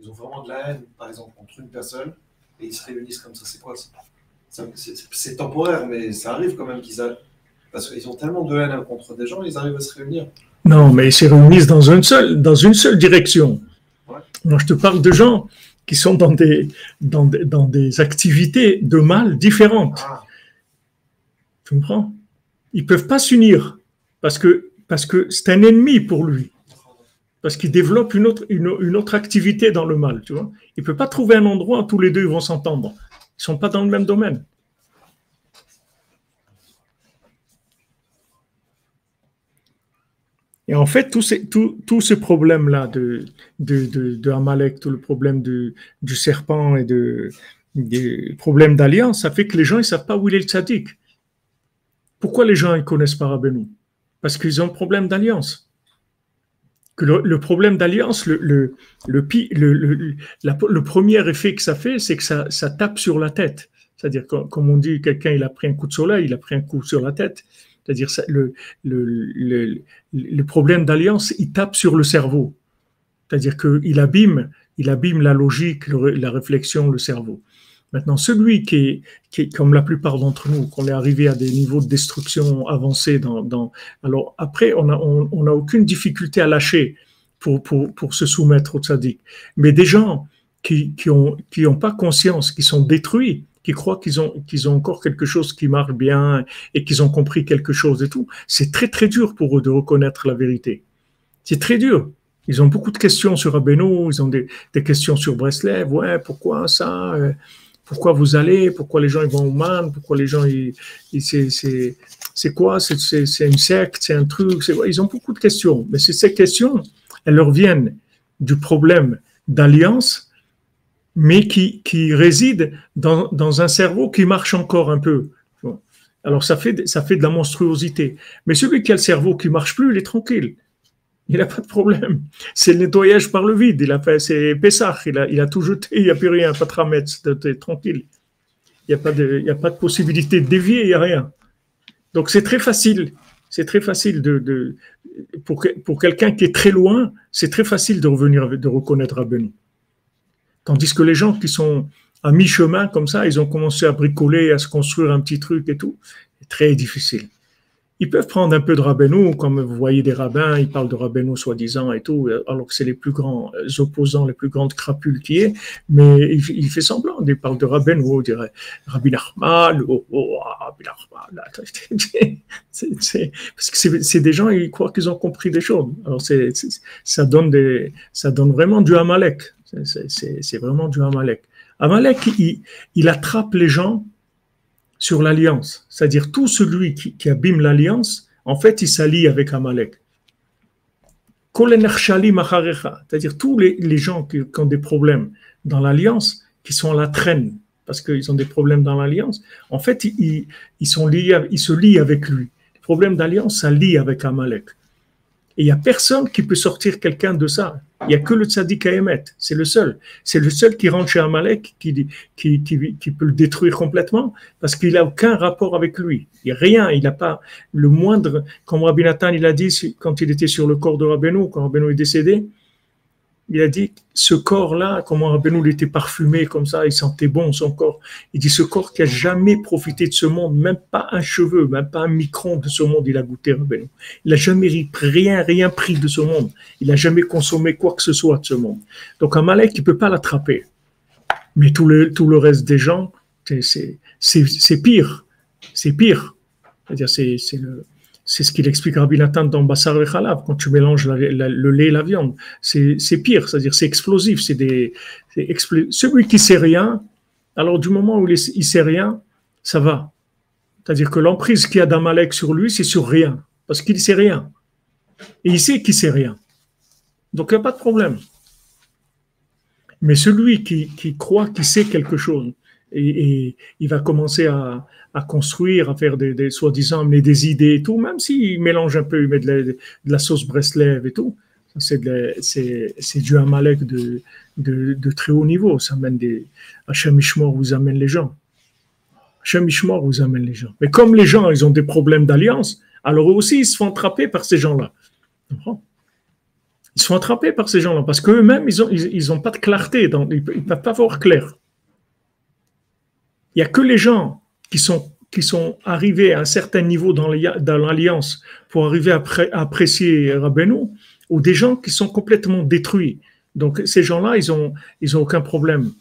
ils ont vraiment de la haine, par exemple, contre une personne, et ils se réunissent comme ça, c'est quoi? C'est- C'est temporaire, mais ça arrive quand même qu'ils a... Parce qu'ils ont tellement de haine contre des gens, ils arrivent à se réunir. Non, mais ils se réunissent dans une seule, dans une seule direction. Moi, je te parle de gens qui sont dans des, dans des, dans des activités de mal différentes. Ah, Tu comprends? Ils peuvent pas s'unir parce que, parce que c'est un ennemi pour lui. Parce qu'il développe une autre, une, une autre activité dans le mal, tu vois. Il peut pas trouver un endroit où tous les deux ils vont s'entendre. Ils sont pas dans le même domaine. Et en fait, tout, ces, tout, tout ce problème-là de, de, de, Amalek, tout le problème du serpent et de, des problèmes d'alliance, ça fait que les gens ne savent pas où il est le tzaddik. Pourquoi les gens ne connaissent pas Rabbeinu? Parce qu'ils ont un problème d'alliance. Que le, problème d'alliance, le, le, le, le, premier effet que ça fait, c'est que ça, ça tape sur la tête. C'est-à-dire, comme on dit, quelqu'un il a pris un coup de soleil, il a pris un coup sur la tête. C'est-à-dire, le, le, problème d'alliance, il tape sur le cerveau. C'est-à-dire qu'il abîme, il abîme la logique, la réflexion, le cerveau. Maintenant, celui qui est, comme la plupart d'entre nous, qu'on est arrivé à des niveaux de destruction avancés dans, alors après, on n'a a aucune difficulté à lâcher pour, se soumettre au tzaddik. Mais des gens qui qui ont qui ont pas conscience, qui sont détruits, qui croient qu'ils ont qu'ils ont encore quelque chose qui marche bien et qu'ils ont compris quelque chose et tout, c'est très très dur pour eux de reconnaître la vérité. C'est très dur. Ils ont beaucoup de questions sur Abeno, ils ont des, des questions sur Breslev, ouais, pourquoi ça? Pourquoi vous allez, pourquoi les gens ils vont au man, pourquoi les gens ils, ils- c'est, c'est, quoi, c'est, une secte, c'est un truc, ils ont beaucoup de questions, mais ces questions, elles leur viennent du problème d'alliance, mais qui, qui réside dans, dans un cerveau qui marche encore un peu. Alors ça fait, ça fait de la monstruosité. Mais celui qui a le cerveau qui marche plus, il est tranquille. Il n'a pas de problème. C'est le nettoyage par le vide. Il a fait, c'est Pessah. Il a, il a tout jeté. Il n'y a plus rien. Pas de rametz. T'es tranquille. Il n'y a pas de, il y a pas de possibilité de dévier. Il n'y a rien. Donc c'est très facile. C'est très facile de, de pour, pour quelqu'un qui est très loin, c'est très facile de revenir, de reconnaître Rabbeinu. Tandis que les gens qui sont à mi-chemin comme ça, ils ont commencé à bricoler, à se construire un petit truc et tout. C'est très difficile. Ils peuvent prendre un peu de Rabbeinu, comme vous voyez des rabbins, ils parlent de Rabbeinu soi-disant et tout, alors que c'est les plus grands euh, opposants, les plus grandes crapules qui est, mais il, il fait semblant, il parle de Rabbeinu, on dirait Rabbi Nachman, oh, oh, ah, Rabbi Nachman, parce que c'est des gens, ils croient qu'ils ont compris des choses. Alors c'est- ça donne des, ça donne vraiment du Amalek. C'est- vraiment du Amalek. Amalek, il, attrape les gens sur l'alliance. C'est-à-dire tout celui qui, abîme l'alliance, en fait, il s'allie avec Amalek. C'est-à-dire tous les, gens qui, ont des problèmes dans l'alliance, qui sont à la traîne, parce qu'ils ont des problèmes dans l'alliance, en fait, ils, se lient avec lui. Les problèmes d'alliance, ça lie avec Amalek. Et il n'y a personne qui peut sortir quelqu'un de ça. Il n'y a que le tzaddik émettre. C'est le seul. C'est le seul qui rentre chez Amalek, qui, qui, qui, qui peut le détruire complètement, parce qu'il n'a aucun rapport avec lui. Il a rien. Il n'a pas le moindre. Comme Rabbi Nathan, il a dit quand il était sur le corps de Rabbeinu, quand Rabbeinu est décédé, il a dit, ce corps-là, comment Rabbeinu était parfumé comme ça, il sentait bon son corps. Il dit, ce corps qui a jamais profité de ce monde, même pas un cheveu, même pas un micron de ce monde, il a goûté Rabbeinu. Il a jamais rien, rien pris de ce monde. Il a jamais consommé quoi que ce soit de ce monde. Donc un malek, il peut pas l'attraper. Mais tout le, tout le reste des gens, c'est pire. C'est pire. C'est-à-dire, c'est le c'est ce qu'il explique Rabbi Nathan dans Bassar et Khalab, quand tu mélanges le lait et la viande. C'est pire, c'est-à-dire c'est explosif. C'est des, Celui qui sait rien, alors du moment où il, ne sait rien, ça va. C'est-à-dire que l'emprise qu'il y a d'Amalek sur lui, c'est sur rien, parce qu'il ne sait rien. Et il sait qu'il sait rien. Donc il n'y a pas de problème. Mais celui qui, qui croit qu'il sait quelque chose, et, il va commencer à, construire, à faire des, soi-disant amener des idées et tout, même s'il mélange un peu, il met de la, sauce Breslev et tout. C'est du Amalek de, de, très haut niveau. Ça amène des. Hachem vous amène les gens. Hachem vous amène les gens. Mais comme les gens, ils ont des problèmes d'alliance, alors eux aussi, ils se font attraper par ces gens-là. Ils se font attraper par ces gens-là parce qu'eux-mêmes, ils n'ont ils, ont pas de clarté, ils ne peuvent pas voir clair. Il n'y a que les gens qui sont, qui sont arrivés à un certain niveau dans l'alliance pour arriver à, apprécier Rabbeinu, ou des gens qui sont complètement détruits. Donc ces gens-là, ils ont, ils ont aucun problème.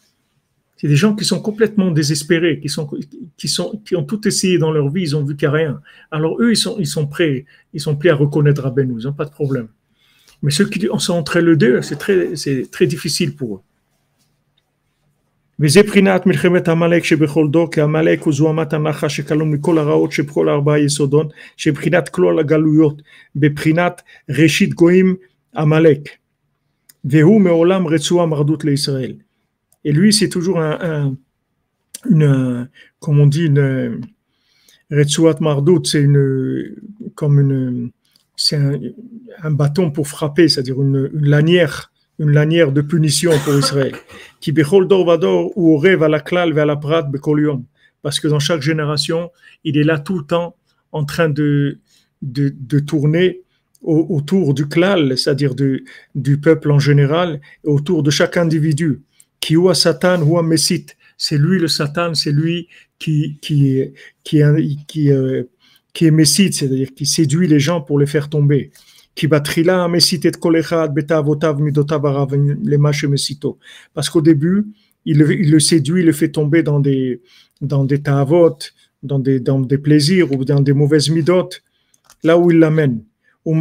C'est des gens qui sont complètement désespérés, qui, sont, qui, sont, qui ont tout essayé dans leur vie, ils ont vu qu'il n'y a rien. Alors eux, ils sont, ils sont prêts, ils sont prêts à reconnaître Rabbeinu, ils n'ont pas de problème. Mais ceux qui sont entre les deux, c'est très, très difficile pour eux. וזה בחינת מלחמת עמלק שבכל דור, כי עמלק הוא זוהמת הנחש שכלום מכל הרעות שבכל ארבעה יסודות, שבחינת כלול הגלויות, בבחינת ראשית גויים עמלק. והוא מעולם רצוע מרדות לישראל. Et lui, c'est toujours un, un, une, comme on dit, une Retsuat Mardout, c'est une, comme une, c'est un, un, bâton pour frapper, c'est-à-dire une, une lanière une lanière de punition pour Israël. Qui ou rêve à la klal à la prat Parce que dans chaque génération, il est là tout le temps en train de, de, de tourner autour du klal, c'est-à-dire du, du peuple en général, autour de chaque individu. Qui ou Satan ou Messit. C'est lui le Satan, c'est lui qui, qui, qui, qui, qui, euh, qui est Messit, c'est-à-dire qui séduit les gens pour les faire tomber. Parce qu'au début, il, le séduit, il le fait tomber dans des, dans des ta'avot, dans des, dans des plaisirs ou dans des mauvaises midotes, là où il l'amène. Il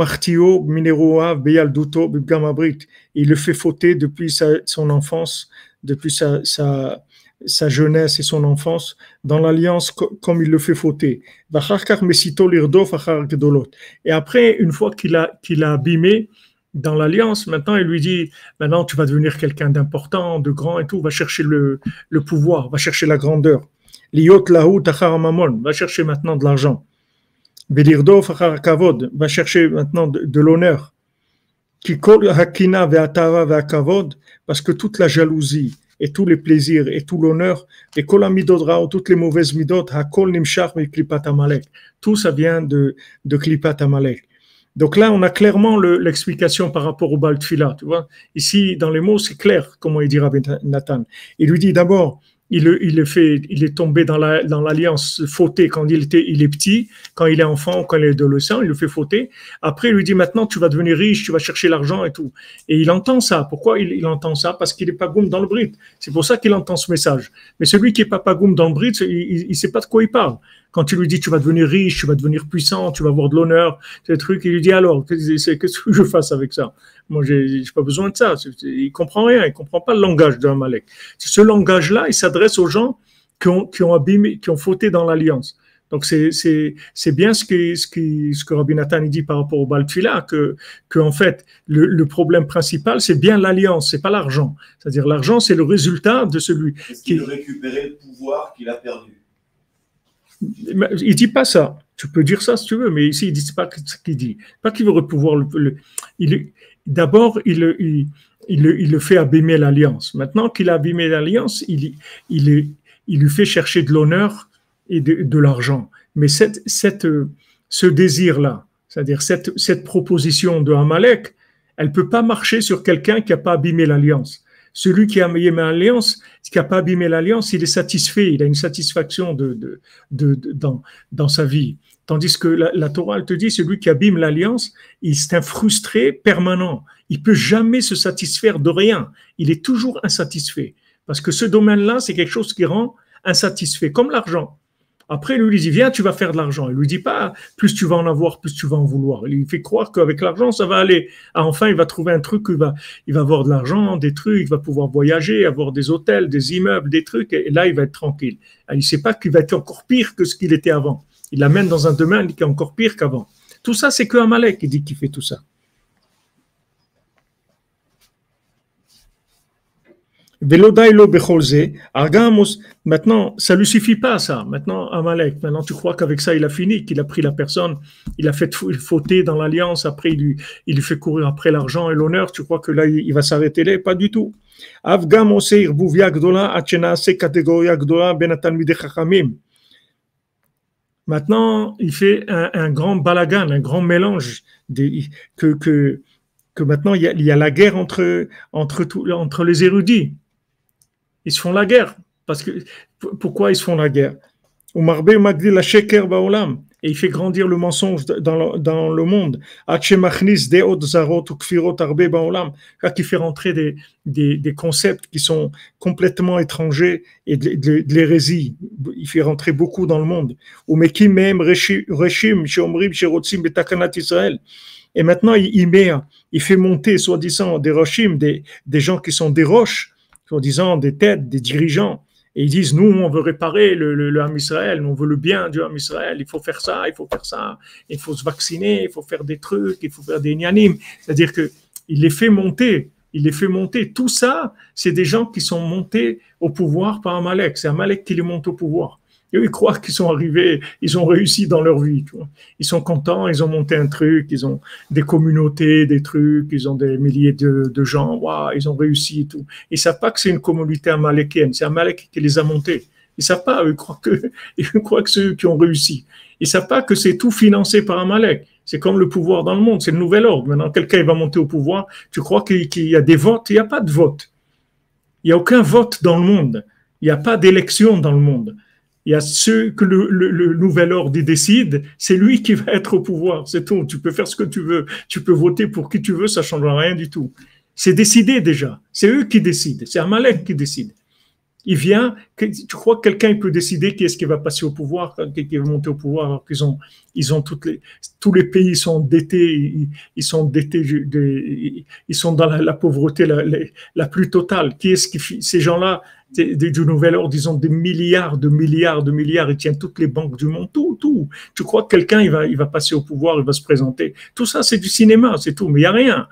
le fait fauter depuis sa, son enfance, depuis sa, sa, sa jeunesse et son enfance dans l'alliance comme il le fait fauter. Et après, une fois qu'il a, qu'il a abîmé dans l'alliance, maintenant il lui dit, maintenant tu vas devenir quelqu'un d'important, de grand et tout, va chercher le, le pouvoir, va chercher la grandeur. Va chercher maintenant de l'argent. Va chercher maintenant de, de l'honneur. Parce que toute la jalousie, et tous les plaisirs et tout l'honneur, et kol ou toutes les mauvaises midot, hakol amalek. Tout ça vient de, de klipat. Donc là, on a clairement l'explication par rapport au Baal Tu vois, ici, dans les mots, c'est clair comment il dit Rabbi Nathan. Il lui dit d'abord, il, il, fait, il est tombé dans l'alliance la, dans fauté quand il, était, il est petit, quand il est enfant, quand il est adolescent, il le fait fauter. Après, il lui dit maintenant, tu vas devenir riche, tu vas chercher l'argent et tout. Et il entend ça. Pourquoi il, entend ça? Parce qu'il n'est pas goum dans le brit. C'est pour ça qu'il entend ce message. Mais celui qui est pas goum dans le brit, il ne sait pas de quoi il parle. Quand tu lui dis tu vas devenir riche, tu vas devenir puissant, tu vas avoir de l'honneur, ces trucs, il lui dit alors, qu'est-ce que je fasse avec ça? Moi, j'ai pas besoin de ça. Il comprend rien, il comprend pas le langage d'un Malek. Ce langage-là, il s'adresse aux gens qui ont, qui ont abîmé, qui ont fauté dans l'alliance. Donc c'est bien ce que ce que ce que Rabbi Nathan dit par rapport au Baltfila que que en fait le, le problème principal c'est bien l'alliance, c'est pas l'argent. C'est-à-dire l'argent c'est le résultat de celui qui récupérer le pouvoir qu'il a perdu? Il dit pas ça. Tu peux dire ça si tu veux, mais ici, il dit pas ce qu'il dit. Pas qu'il veut pouvoir le. il, D'abord, il, le fait abîmer l'alliance. Maintenant qu'il a abîmé l'alliance, il, lui fait chercher de l'honneur et de, l'argent. Mais cette, ce désir-là, c'est-à-dire cette, cette proposition de Amalek, Elle peut pas marcher sur quelqu'un qui n'a pas abîmé l'alliance. Celui qui a abîmé l'alliance, qui n'a pas abîmé l'alliance, il est satisfait, il a une satisfaction de, de, dans, dans sa vie. Tandis que la, Torah, elle te dit, celui qui abîme l'alliance, il est un frustré permanent. Il peut jamais se satisfaire de rien. Il est toujours insatisfait. Parce que ce domaine-là, c'est quelque chose qui rend insatisfait, comme l'argent. Après, lui, il dit, viens, tu vas faire de l'argent. Il lui dit pas, plus tu vas en avoir, plus tu vas en vouloir. Il lui fait croire qu'avec l'argent, ça va aller. Ah, enfin, il va trouver un truc, il va, il va avoir de l'argent, des trucs, il va pouvoir voyager, avoir des hôtels, des immeubles, des trucs, et là, il va être tranquille. Ah, il ne sait pas qu'il va être encore pire que ce qu'il était avant il l'amène dans un domaine qui est encore pire qu'avant. Tout ça, c'est que Amalek qui dit qu'il fait tout ça. Maintenant, ça lui suffit pas, ça. Maintenant, Amalek, maintenant tu crois qu'avec ça, il a fini, qu'il a pris la personne, il a fait fauter dans l'alliance, après il lui, il lui fait courir après l'argent et l'honneur, tu crois que là, il va s'arrêter là? Pas du tout. Maintenant, il fait un, grand balagan, un grand mélange que, que, que maintenant il y, a, la guerre entre, entre, entre les érudits. Ils se font la guerre. Parce que, pourquoi ils se font la guerre? Et il fait grandir le mensonge dans le, dans le monde. Qui fait rentrer des, des, des, concepts qui sont complètement étrangers et de, de, l'hérésie. Il fait rentrer beaucoup dans le monde. Et maintenant, il, met, il fait monter, soi-disant, des rochim, des, des gens qui sont des roches, soi-disant des têtes, des dirigeants et ils disent, nous, on veut réparer le, le, le Israël, on veut le bien du Ham Israël, il faut faire ça, il faut faire ça, il faut se vacciner, il faut faire des trucs, il faut faire des nianim. C'est-à-dire que il les fait monter, il les fait monter. Tout ça, c'est des gens qui sont montés au pouvoir par Amalek. C'est Amalek qui les monte au pouvoir. Ils croient qu'ils sont arrivés, ils ont réussi dans leur vie. Ils sont contents, ils ont monté un truc, ils ont des communautés, des trucs, ils ont des milliers de, gens, waouh, ils ont réussi et tout. Ils savent pas que c'est une communauté amalékienne, c'est Amalek qui les a montés. Ils savent pas, ils croient que, ils croient que c'est eux qui ont réussi. Ils savent pas que c'est tout financé par Amalek. C'est comme le pouvoir dans le monde, c'est le nouvel ordre. Maintenant, quelqu'un va monter au pouvoir, tu crois qu'il y a des votes, il n'y a pas de vote. Il n'y a aucun vote dans le monde. Il n'y a pas d'élection dans le monde. Il y a ceux que le, nouvel ordre décide, c'est lui qui va être au pouvoir, c'est tout. Tu peux faire ce que tu veux, tu peux voter pour qui tu veux, ça ne changera rien du tout. C'est décidé déjà, c'est eux qui décident, c'est Amalek qui décide. Il vient, tu crois que quelqu'un peut décider qui est-ce qui va passer au pouvoir, qui va monter au pouvoir, alors qu'ils ont, ils ont toutes les, tous les pays sont endettés, ils, sont endettés, ils sont dans la, pauvreté la, la, plus totale. Qui est-ce qui, ces gens-là, du nouvel ordre, disons des milliards, de milliards, de milliards, ils tiennent toutes les banques du monde, tout, tout. Tu crois que quelqu'un, il va, il va passer au pouvoir, il va se présenter. Tout ça, c'est du cinéma, c'est tout, mais il n'y a rien.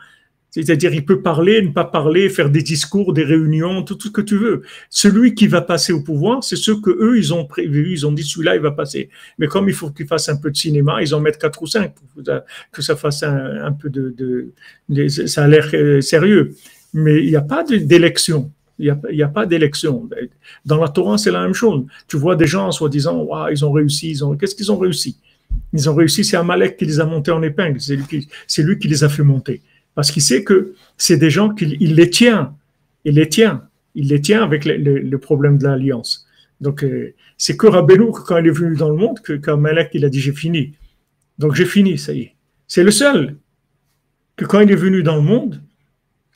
C'est-à-dire, il peut parler, ne pas parler, faire des discours, des réunions, tout, ce que tu veux. Celui qui va passer au pouvoir, c'est ceux que eux, ils ont prévu, ils ont dit celui-là, il va passer. Mais comme il faut qu'il fasse un peu de cinéma, ils en mettent quatre ou cinq pour que ça fasse un, peu de, de, ça a l'air euh, sérieux. Mais il n'y a pas d'élection. Il n'y a, pas d'élection. Dans la Torah, c'est la même chose. Tu vois des gens soi-disant, ils ont réussi, ont... qu'est-ce qu'ils ont réussi? Ils ont réussi, c'est Amalek qui les a montés en épingle, c'est lui, qui, les a fait monter. Parce qu'il sait que c'est des gens qu'il les tient, il les tient, il les tient avec le, problème de l'alliance. Donc, euh, c'est que Rabbeinu, quand il est venu dans le monde, que qu'Amalek, il a dit, j'ai fini. Donc, j'ai fini, ça y est. C'est le seul que quand il est venu dans le monde,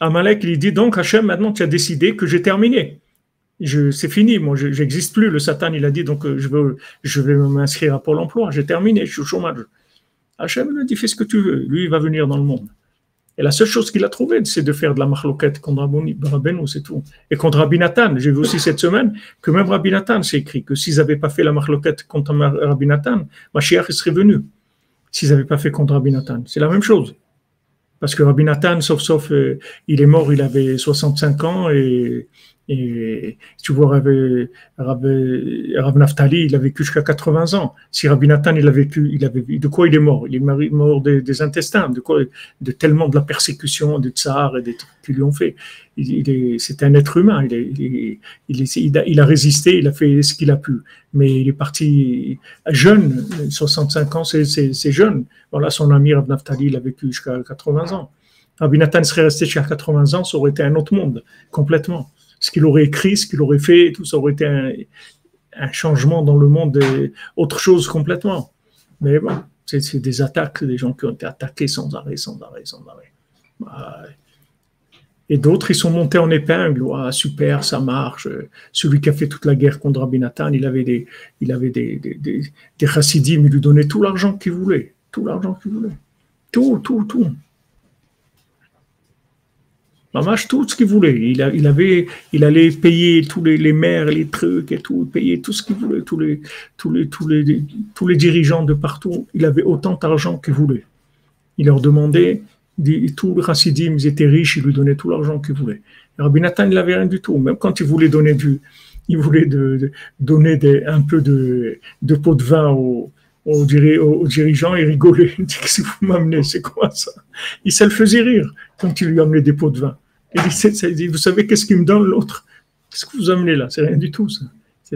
Amalek il dit donc Hachem, maintenant tu as décidé que j'ai terminé. c'est fini, moi je n'existe plus. Le Satan il a dit donc euh, je veux, vais m'inscrire à Pôle emploi, j'ai terminé, je suis au chômage. Hachem a dit fais ce que tu veux, lui il va venir dans le monde. Et la seule chose qu'il a trouvé, c'est de faire de la marloquette contre Rabbeinu, c'est tout. Et contre Rabbi Nathan, j'ai vu aussi cette semaine que même Rabbi Nathan s'est écrit que s'ils n'avaient pas fait la marloquette contre Rabbi Nathan, Mashiach serait venu. S'ils n'avaient pas fait contre Rabbi Nathan. C'est la même chose. Parce que Rabbi Nathan, sauf sauf, euh, il est mort, il avait 65 ans et et tu vois, Rav, Rav, Naftali, il a vécu jusqu'à 80 ans. Si Rabbi Nathan, il a vécu, il avait, de quoi il est mort? Il est mort des, intestins, de quoi De tellement de la persécution du tsar et des trucs qu'ils lui ont fait. Il, c'est un être humain. Il, il, a, il, a, résisté, il a fait ce qu'il a pu. Mais il est parti jeune, 65 ans, c'est jeune. Voilà, son ami Rav Naftali, il a vécu jusqu'à 80 ans. Rabbi Nathan serait resté jusqu'à 80 ans, ça aurait été un autre monde, complètement. Ce qu'il aurait écrit, ce qu'il aurait fait, tout ça aurait été un, changement dans le monde, autre chose complètement. Mais bon, c'est des attaques, des gens qui ont été attaqués sans arrêt, sans arrêt, sans arrêt. Et d'autres, ils sont montés en épingle. Super, ça marche. Celui qui a fait toute la guerre contre Rabbi il avait des, il avait des, des, des, des chassidim, il lui donnait tout l'argent qu'il voulait. Tout l'argent qu'il voulait. Tout, tout, tout. Mamache, tout ce qu'il voulait. Il, avait, il allait payer tous les, maires, les trucs et tout, payer tout ce qu'il voulait, tous les, tous les, tous les, tous les dirigeants de partout. Il avait autant d'argent qu'il voulait. Il leur demandait, tous les chassidim, ils étaient riches, il lui donnait tout l'argent qu'il voulait. Il n'avait rien du tout. Même quand il voulait donner du, il voulait de- donner des- un peu de, pot de vin aux, aux, diri- aux- aux dirigeants, il rigolait. Il dit, qu'est-ce que vous m'amenez? C'est quoi ça? Il, ça le faisait rire quand il lui amenait des pots de vin. Il dit, vous savez qu'est-ce qu'il me donne l'autre? Qu'est-ce que vous amenez là? C'est rien du tout, ça.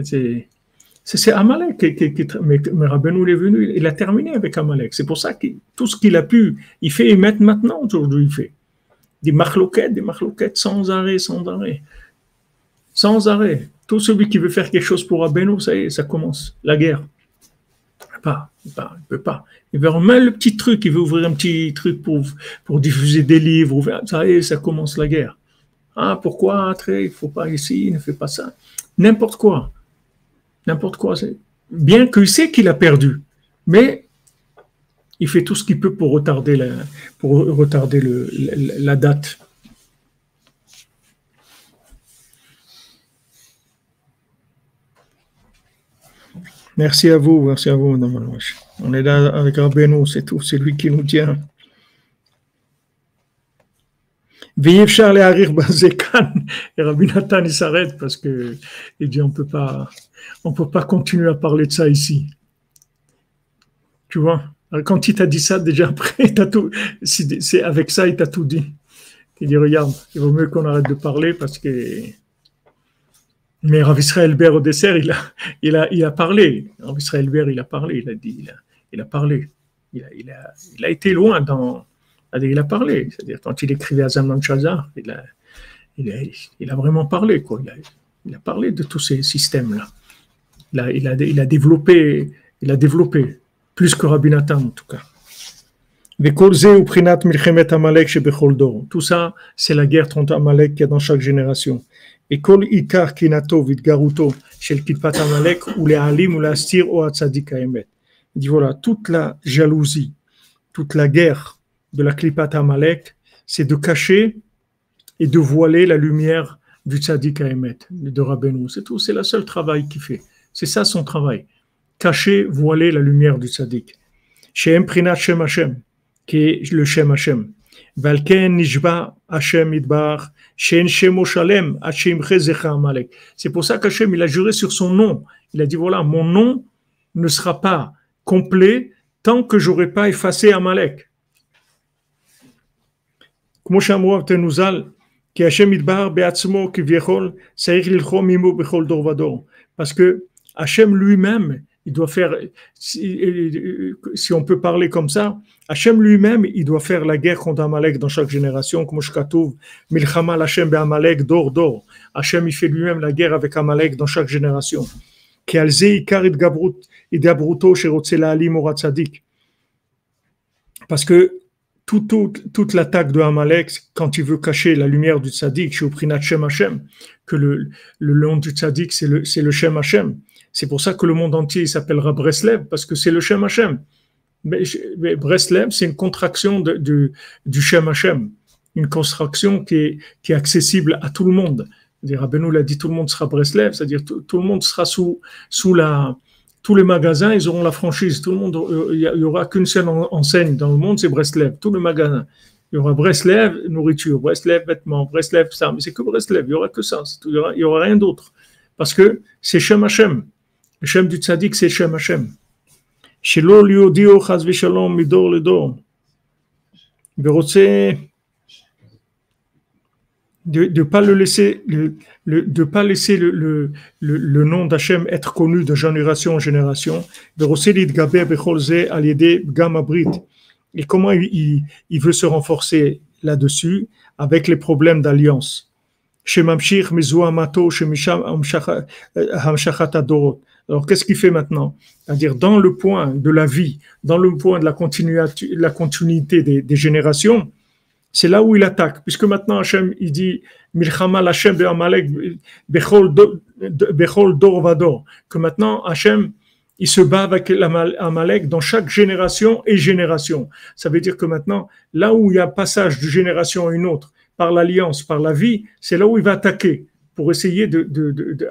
C'est- Amalek qui, qui, mais, mais Rabbeinu, est venu, il a terminé avec Amalek. C'est pour ça que tout ce qu'il a pu, il fait et maintenant aujourd'hui, il fait. Des marloquettes, des marloquettes sans arrêt, sans arrêt. Sans arrêt. Tout celui qui veut faire quelque chose pour Rabbeinu, ça y est, ça commence. La guerre. Il pas, il peut pas, il peut pas. Il veut le petit truc, il veut ouvrir un petit truc pour, pour diffuser des livres, ça y est, ça commence la guerre. Ah, pourquoi, très, il faut pas ici, ne fais pas ça. N'importe quoi. N'importe quoi. Bien qu'il sait qu'il a perdu, mais il fait tout ce qu'il peut pour retarder la date. Merci à vous, merci à vous, Madame Malouche. On est là avec Rabbeinu, c'est tout, c'est lui qui nous tient. Veillez Charles et Harir Bazekan. Et Rabbi Nathan, il s'arrête parce que, il dit, on peut pas, on peut pas continuer à parler de ça ici. Tu vois? Quand il t'a dit ça, déjà après, tout, c'est avec ça, il t'a tout dit. Il dit, regarde, il vaut mieux qu'on arrête de parler parce que mais Rav Israël Ber au dessert, il a, il a, il a parlé. Rav Israël Ber, il a parlé, il a dit, il a, parlé. Il a, il, a, il a été loin dans. Il a parlé. C'est-à-dire, quand il écrivait à Zaman Chazar, il a, il, a, il a vraiment parlé. Quoi. Il, a, parlé de tous ces systèmes-là. Il a, il, a, il a développé, il a développé, plus que Rabbi Nathan en tout cas. Tout ça, c'est la guerre contre Amalek qu'il y a dans chaque génération. וכל עיקר קנאתו והתגרותו של קליפת עמלק הוא להעלים ולהסתיר או הצדיק האמת. Il dit voilà, toute la jalousie, toute la guerre de la Klipat Amalek, c'est de cacher et de voiler la lumière du tzaddik Haemet, de Rabbeinu. C'est tout, c'est le seul travail qu'il fait. C'est ça son travail. Cacher, voiler la lumière du tzaddik. Shem Prinat Shem Hashem, qui est le Shem Hashem. Valken Nishba Hashem Idbar, Shen Shemo Shalem, Hashem Chezecha Amalek. C'est pour ça qu'Hashem, il a juré sur son nom. Il a dit voilà, mon nom ne sera pas complet tant que j'aurai pas effacé Amalek. כמו שאמרו אבותינו ז"ל, כי השם יתבהר בעצמו כביכול, צריך ללחום עמו בכל דור ודור. Parce que Hachem lui-même, il doit faire, si, on peut parler comme ça, Hachem lui-même, il doit faire la guerre contre Amalek dans chaque génération, comme Milchama Hachem Amalek, d'or, d'or. Hachem, il fait lui-même la guerre avec Amalek dans chaque génération. Parce que toute, toute, toute l'attaque de Amalek, quand il veut cacher la lumière du tzaddik, chez Shem Hashem, que le, le, nom du tzaddik, c'est le, le Shem Hashem, c'est pour ça que le monde entier s'appellera Breslev, parce que c'est le Shem Hashem. Mais, mais Breslev, c'est une contraction de, de- du Shem une contraction qui est, qui est accessible à tout le monde. Rabbeinu l'a dit, tout le monde sera Breslev, c'est-à-dire tout, tout le monde sera sous, sous la, tous les magasins, ils auront la franchise. Tout le monde, euh, il y a- il y aura qu'une seule en- enseigne dans le monde, c'est Breslev. Tous les magasins. Il y aura Breslev, nourriture, Breslev, vêtements, Breslev, ça. Mais c'est que Breslev. Il y aura que ça. Tout. Il y aura, il y aura rien d'autre. Parce que c'est Shem Hashem. Le Shem du Tzadik, c'est Shem Hashem. שלא ליהודיו חס ושלום מדור לדור, ורוצה de ne pas le laisser, le, le- de pas laisser le, le, le, le nom d'Hachem être connu de génération en génération. ורוצה להתגבר בכל זה על ידי פגם הברית. Et comment il, il, il veut se renforcer là-dessus avec les problèmes d'alliance. Shemamshir Mizuamato Shemisham Hamshachat Adorot. Alors, qu'est-ce qu'il fait maintenant? C'est-à-dire, dans le point de la vie, dans le point de la continuité, des, générations, c'est là où il attaque. Puisque maintenant, Hachem, il dit, Milchama Hachem Be'amalek Bechol Do- Bechol Dor Vador. Que maintenant, Hachem, il se bat avec Amalek dans chaque génération et génération. Ça veut dire que maintenant, là où il y a passage de génération à une autre, par l'alliance, par la vie, c'est là où il va attaquer pour essayer de, de, de, de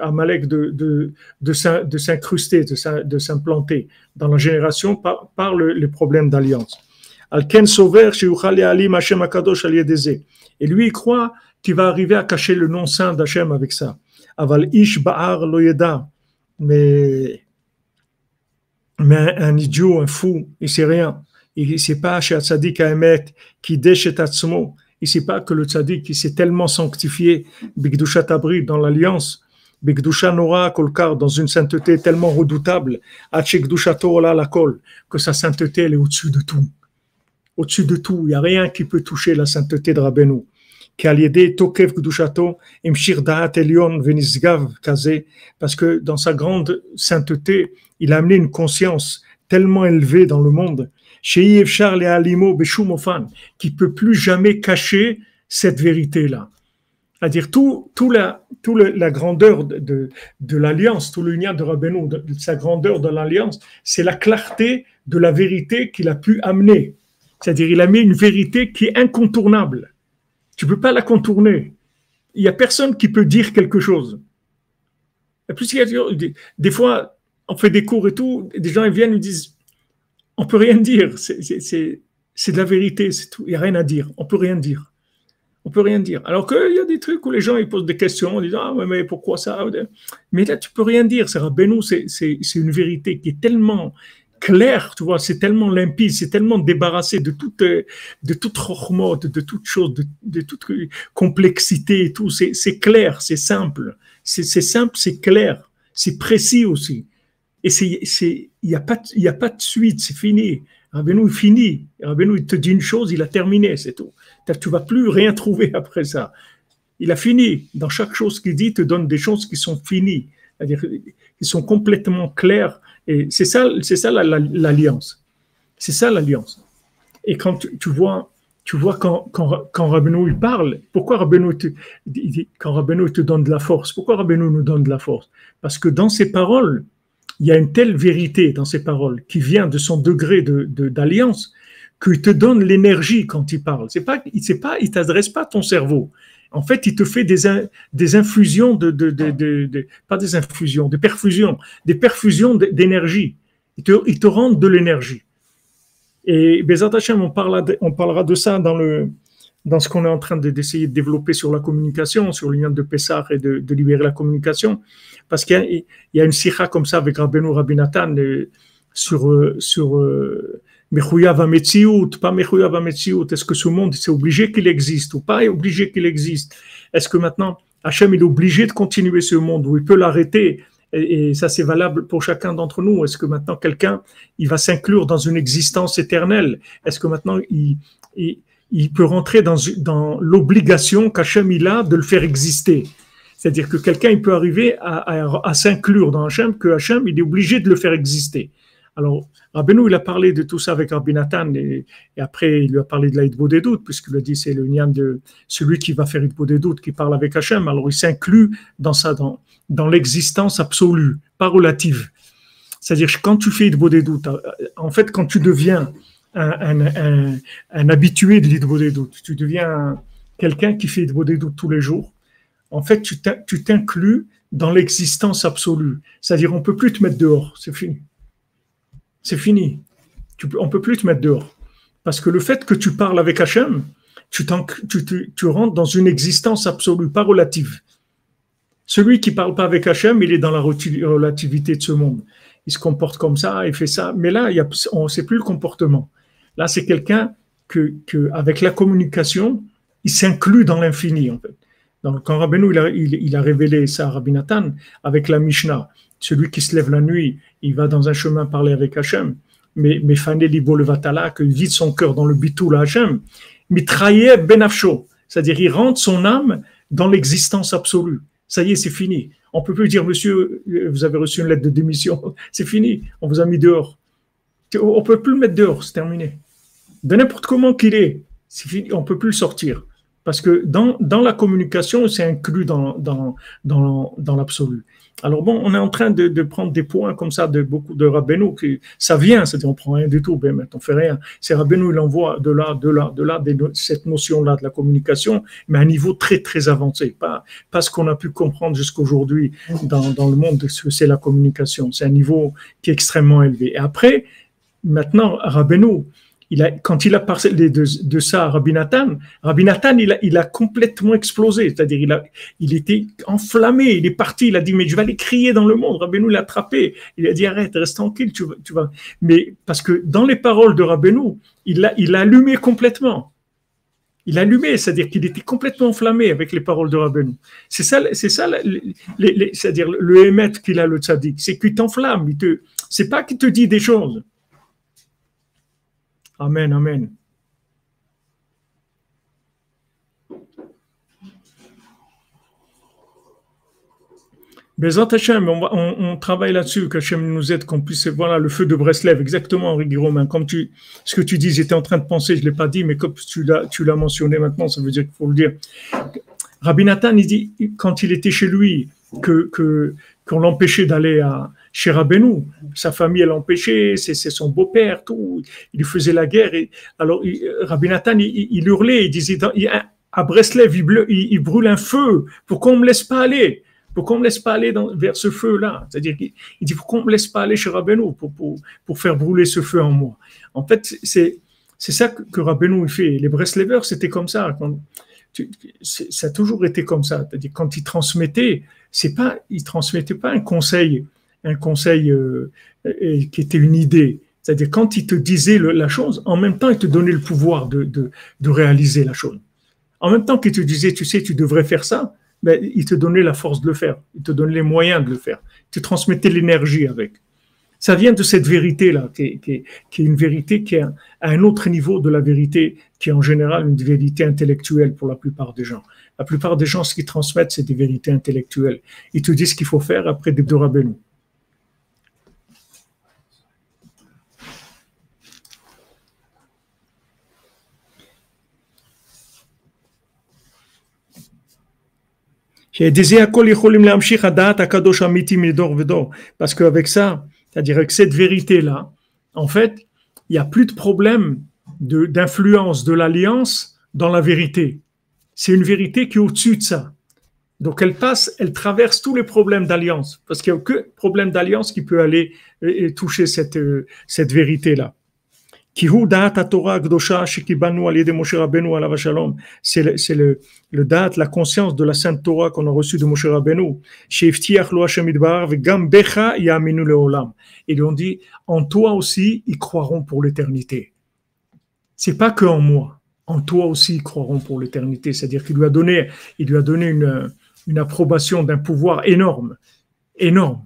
de, de, de, s'in- de s'incruster, de, s'implanter dans la génération par, par le, les problèmes d'alliance. Et lui, il croit qu'il va arriver à cacher le nom saint d'Hachem avec ça. Aval Ish Ba'ar Lo Yeda. Mais, mais un, idiot, un fou, il sait rien. Il ne sait pas chez Tzadik Aemet, qui déchet Atzmo. Sait pas que le Tzadik, il s'est tellement sanctifié, Bigdusha Tabri, dans l'alliance, Bigdusha Nora Kolkar, dans une sainteté tellement redoutable, Hachekdusha Torah la Kol, que sa sainteté, elle est au-dessus de tout. Au-dessus de tout. Il n'y a rien qui peut toucher la sainteté de Rabbeinu. Parce que dans sa grande sainteté, il a amené une conscience tellement élevée dans le monde, chez Yevchar le alimo beshumofan, qui peut plus jamais cacher cette vérité-là. C'est-à-dire tout, tout la, tout la grandeur de, de, l'alliance, tout l'union de Rabbeinu, de, sa grandeur de l'alliance, c'est la clarté de la vérité qu'il a pu amener. C'est-à-dire il a mis une vérité qui est incontournable. Tu peux pas la contourner. Il y a personne qui peut dire quelque chose. Et des, fois, on fait des cours et tout, et des gens ils viennent et disent, on peut rien dire. C'est- de la vérité, c'est tout. Il n'y a rien à dire. On peut rien dire. On peut rien dire. Alors qu'il y a des trucs où les gens ils posent des questions en disant ah mais pourquoi ça? Mais là tu peux rien dire. C'est c'est une vérité qui est tellement claire, tu vois, c'est tellement limpide, c'est tellement débarrassé de toute de toute rochmote, de toute chose, de, de toute complexité et tout. C'est clair, c'est simple, c'est simple, c'est clair, c'est précis aussi. Et il y a pas a pas de suite, c'est fini. Rabbeinu il finit. Rabbeinu il te dit une chose, il a terminé, c'est tout. Tu vas plus rien trouver après ça. Il a fini. Dans chaque chose qu'il dit, il te donne des choses qui sont finies, c'est-à-dire qui sont complètement claires. Et c'est ça, c'est ça la- la- l'alliance. C'est ça l'alliance. Et quand tu, vois, tu vois quand, quand, quand il parle, pourquoi Rabbeinu te, il te donne de la force, pourquoi Rabbeinu nous donne de la force? Parce que dans ses paroles, il y a une telle vérité dans ses paroles qui vient de son degré de, de- d'alliance qu'il te donne l'énergie quand il parle. C'est pas, il pas, il t'adresse pas ton cerveau. En fait, il te fait des, in- des infusions de, de, de, de- de- pas des infusions, des perfusions, des perfusions d'énergie. Il te, il te rend de l'énergie. Et Bezat de, on parlera de ça dans le, dans ce qu'on est en train de- d'essayer de développer sur la communication, sur l'union de Pessah et de, libérer la communication. Parce qu'il y a, une sikha comme ça avec Rabbeinu Rabbi Nathan euh, sur, euh, sur euh, Mechouyav HaMetziut, pas Mechouyav HaMetziut. Est-ce que ce monde, c'est obligé qu'il existe ou pas est obligé qu'il existe? Est-ce que maintenant, Hachem il est obligé de continuer ce monde ou il peut l'arrêter? Et, ça, c'est valable pour chacun d'entre nous. Est-ce que maintenant, quelqu'un, il va s'inclure dans une existence éternelle? Est-ce que maintenant, il, il peut rentrer dans, l'obligation qu'Hachem il a de le faire exister c'est-à-dire que quelqu'un il peut arriver à, s'inclure dans Hachem, que Hachem il est obligé de le faire exister. Alors, Rabbeinu, il a parlé de tout ça avec Rabbi et, après il lui a parlé de la Hitbo des doutes, puisqu'il a dit c'est le nian de celui qui va faire Hitbo des doutes, qui parle avec Hachem. Alors, il s'inclut dans ça, dans, l'existence absolue, pas relative. C'est-à-dire quand tu fais Hitbo des doutes, en fait, quand tu deviens un, un, un, habitué de doutes, tu deviens quelqu'un qui fait doutes tous les jours, en fait, tu t'in- tu t'inclus dans l'existence absolue. C'est-à-dire, on peut plus te mettre dehors, c'est fini. C'est fini. Tu, peux- on peut plus te mettre dehors. Parce que le fait que tu parles avec Hachem, tu, rentres dans une existence absolue, pas relative. Celui qui parle pas avec Hachem, il est dans la relativité de ce monde. Il se comporte comme ça, il fait ça. Mais là, on sait plus le comportement. Là, c'est quelqu'un que, que, avec la communication, il s'inclut dans l'infini, en fait. Quand Rabbeinu, il a, il, a révélé ça à Rabbi Nathan, avec la Mishnah, celui qui se lève la nuit, il va dans un chemin parler avec Hachem, mais, mais Libo le Vatala, qu'il vide son cœur dans le bitou à Hachem, mitrayev benafsho, c'est-à-dire il rentre son âme dans l'existence absolue. Ça y est, c'est fini. On peut plus dire, monsieur, vous avez reçu une lettre de démission, c'est fini, on vous a mis dehors. On peut plus le mettre dehors, c'est terminé. De n'importe comment qu'il est, on peut plus le sortir. Parce que dans, dans la communication, c'est inclus dans, dans, dans, l'absolu. Alors bon, on est en train de, de, prendre des points comme ça de beaucoup de Rabbeinu, qui, ça vient, c'est-à-dire on prend rien du tout, ben, on fait rien. C'est Rabbeinu, il envoie de là, de là, de là, de cette notion-là de la communication, mais à un niveau très, très avancé. Pas, pas ce qu'on a pu comprendre jusqu'aujourd'hui dans, dans le monde de ce que c'est la communication. C'est un niveau qui est extrêmement élevé. Et après, maintenant, Rabbeinu, quand il a parlé de, ça à Rabbi Nathan, il a, complètement explosé. C'est-à-dire, il, était enflammé. Il est parti. Il a dit, mais je vais aller crier dans le monde. Rabbeinu l'a attrapé. Il a dit, arrête, reste tranquille. Tu. Mais parce que dans les paroles de Rabbeinu, il l'a a allumé complètement. Il a allumé, c'est-à-dire qu'il était complètement enflammé avec les paroles de Rabbeinu. C'est ça, c'est ça, c'est-à-dire le émettre qu'il a le tzaddik. C'est qu'il t'enflamme. Il c'est pas qu'il te dit des choses. Amen, amen. Bezat Hashem, on, travaille là-dessus, qu'Hachem nous aide, qu'on puisse, voilà, le feu de Breslev, exactement, Henri Romain, comme tu, ce que tu dis, j'étais en train de penser, je ne l'ai pas dit, mais comme tu l'as, mentionné maintenant, ça veut dire qu'il faut le dire. Rabbi Nathan, il dit, quand il était chez lui, que, qu'on l'empêchait d'aller à, chez Rabbeinu. Sa famille, l'empêchait, c'est, son beau-père, tout. Il faisait la guerre. Et, alors, il, Rabbi Nathan, il, hurlait, il disait, à Breslev, il, brûle un feu. Pourquoi on ne me laisse pas aller? Pourquoi on me laisse pas aller dans, vers ce feu-là? C'est-à-dire qu'il dit, pourquoi on me laisse pas aller chez Rabbeinu pour, pour, pour faire brûler ce feu en moi? En fait, c'est, c'est ça que, que Rabbeinu fait. Les Breslevers, c'était comme ça. Quand, ça a toujours été comme ça. C'est-à-dire quand il transmettait, c'est pas, il transmettait pas un conseil un conseil euh, qui était une idée. C'est-à-dire quand il te disait la chose, en même temps, il te donnait le pouvoir de, de, de réaliser la chose. En même temps qu'il te disait, tu sais, tu devrais faire ça, ben, il te donnait la force de le faire, il te donnait les moyens de le faire, il te transmettait l'énergie avec. Ça vient de cette vérité-là, qui est, qui, qui est, une vérité qui est à un autre niveau de la vérité, qui est en général une vérité intellectuelle pour la plupart des gens. La plupart des gens, ce qu'ils transmettent, c'est des vérités intellectuelles. Ils te disent ce qu'il faut faire après des Dorabelou. Parce qu'avec ça, c'est-à-dire avec cette vérité-là, en fait, il n'y a plus de problème d'influence de, l'alliance dans la vérité. C'est une vérité qui est au-dessus de ça. Donc elle passe, elle traverse tous les problèmes d'alliance, parce qu'il n'y a aucun problème d'alliance qui peut aller et toucher cette, euh, cette vérité-là. C'est le, c'est le, le date, la conscience de la Sainte Torah qu'on a reçue de Moshe Rabbeinu. Ils ont dit, en toi aussi, ils croiront pour l'éternité. C'est pas que en moi. En toi aussi, ils croiront pour l'éternité. C'est-à-dire qu'il lui a donné, il lui a donné une, une approbation d'un pouvoir énorme. Énorme.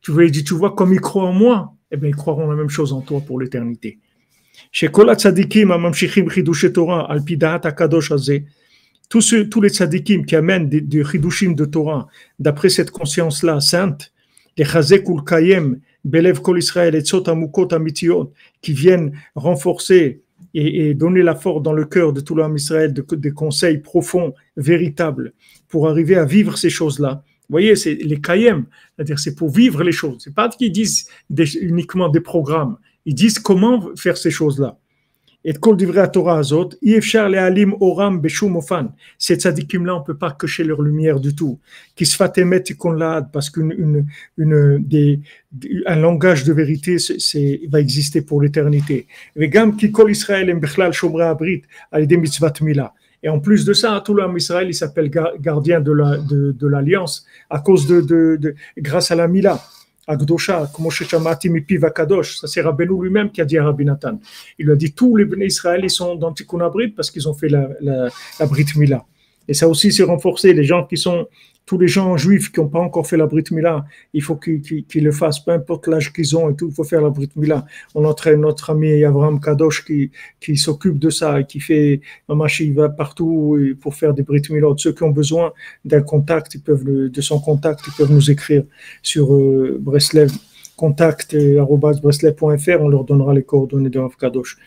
Tu vois, il dit, tu vois, comme ils croient en moi, eh bien, ils croiront la même chose en toi pour l'éternité. Tous, les tzadikim qui amènent des chidushim de Torah, d'après cette conscience-là sainte, les chazekul kayem, belev kol Israël et amukot amitiot, qui viennent renforcer et, donner la force dans le cœur de tout l'homme Israël de, conseils profonds, véritables, pour arriver à vivre ces choses-là. Vous voyez, c'est les kayem, c'est-à-dire c'est pour vivre les choses. C'est pas qu'ils disent uniquement des programmes. Ils disent comment faire ces choses-là. Et kol divrei Torah azot, ifshar alim oram beshum ofan. Ces tzadikim-là, on peut pas cacher leur lumière du tout. Qu'on l'a, parce qu'un langage de vérité, va exister pour l'éternité. Vegam ki kol Israël em shomra abrit, mitzvat mila. Et en plus de ça, tout l'homme Israël, il s'appelle gardien de, la, de, de l'alliance à cause de, de, de, grâce à la Mila. Agdosha, comme Kadosh, ça c'est Rabbeinu lui-même qui a dit à Rabbi Nathan. Il lui a dit tous les bénis Israël sont dans Tikkun parce qu'ils ont fait la, la, la Brit Mila. Et ça aussi, c'est renforcé. Les gens qui sont, tous les gens juifs qui n'ont pas encore fait la Brit Mila, il faut qu'ils le fassent, peu importe l'âge qu'ils ont et tout, il faut faire la Brit Mila. On entraîne notre ami Avram Kadosh qui, s'occupe de ça et qui fait Mamashi, il va partout pour faire des Brit Mila. Ceux qui ont besoin d'un contact, ils peuvent de son contact, ils peuvent nous écrire sur euh, Breslev contact euh, on leur donnera les coordonnées de Rav Kadosh.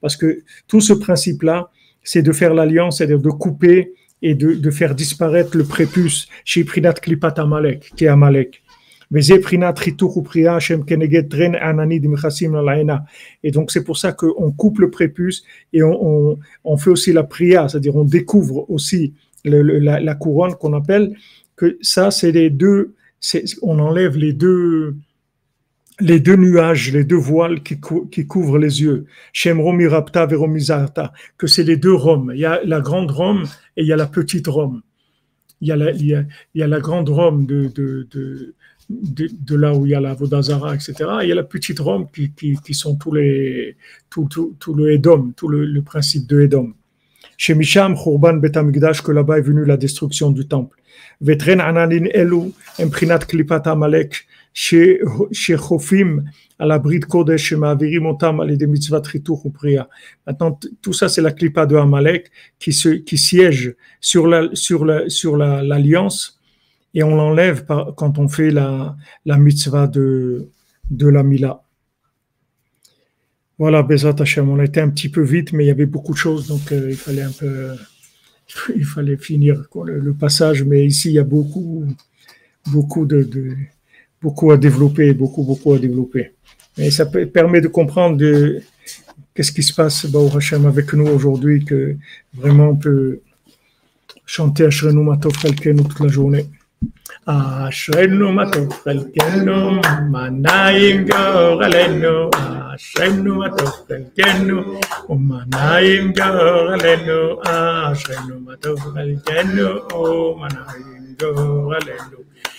Parce que tout ce principe-là, c'est de faire l'alliance, c'est-à-dire de couper et de, de, faire disparaître le prépuce chez Prinat Klipat Amalek, qui est Amalek. Et donc c'est pour ça qu'on coupe le prépuce et on, on, on fait aussi la prière, c'est-à-dire on découvre aussi le, la, la, couronne qu'on appelle, que ça c'est les deux, on enlève les deux, les deux nuages, les deux voiles qui, cou- qui couvrent les yeux. Shem Romi Rapta Veromizarta, que c'est les deux Roms. Il y a la grande Rome et il y a la petite Rome. Il y a la, grande Rome de, là où il y a la Vodazara, etc. Et il y a la petite Rome qui, sont tous les, tout, le Edom, tout le, principe de Edom. Chez Misham, Khurban Bet Hamikdash, que là-bas est venue la destruction du temple. Vetren Ananin Elu, Emprinat Klipat Amalek, chez chez Chofim, à l'abri de Kodesh, Ma'avirim Otam, à des mitzvah Trituch ou Priya. Maintenant, tout ça, c'est la Klipa de Amalek qui, se, qui siège sur la, sur la, sur la, l'alliance et on l'enlève quand on fait la, la mitzvah de, de la Mila. Voilà, Bezat Hashem, on était un petit peu vite, mais il y avait beaucoup de choses, donc euh, il fallait un peu, il fallait finir le, passage, mais ici il y a beaucoup, beaucoup de- beaucoup à développer, beaucoup, beaucoup à développer. Et ça permet de comprendre de, qu'est-ce qui se passe bah, au Hachem avec nous aujourd'hui, que vraiment on peut chanter Ashrenu Matov Kalkenu toute la journée. Ashrenu Matov Kalkenu, Manaim Goralenu, Ashrenu Matov Kalkenu, Manaim Goralenu, Ashrenu Matov Kalkenu, Manaim Goralenu.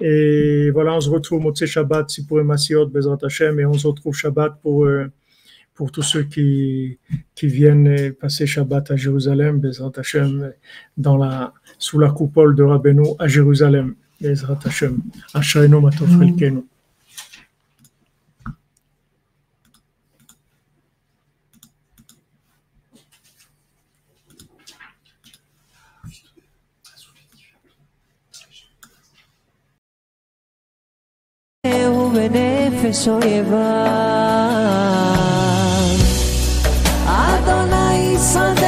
Et voilà, on se retrouve Motzei Shabbat, Sipur et Masiot, Bezrat Hashem, et on se retrouve Shabbat pour, euh, pour tous ceux qui, qui viennent euh, passer Shabbat à Jérusalem, Bezrat Hashem, dans la, sous la coupole de Rabbeinu à Jérusalem, Bezrat Hashem. Ashrenu Matov en Éfeso y Eva. Adonai, Santo.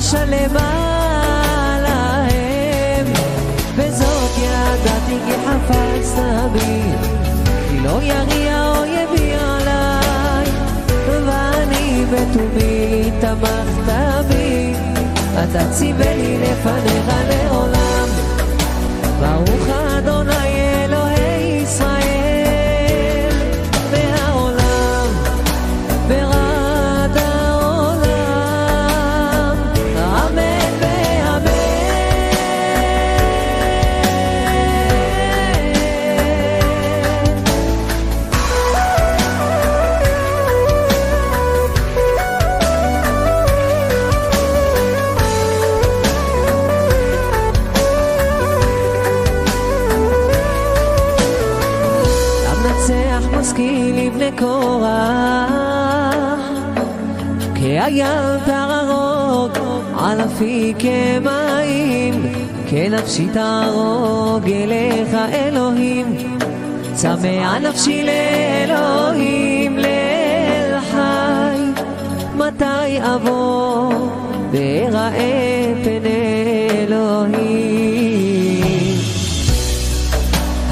שלמה להם. וזאת ידעתי כי חפץ תמיד כי לא יריע אויבי עליי. ואני בתומי תמכת בי. אתה ציווה לי לפניך לעולם. ברוך אדוני על אפיקי מים, כנפשי תהרוג אליך אלוהים, צמא נפשי לאלוהים לאל חי, מתי אבוא ואראה פני אלוהים.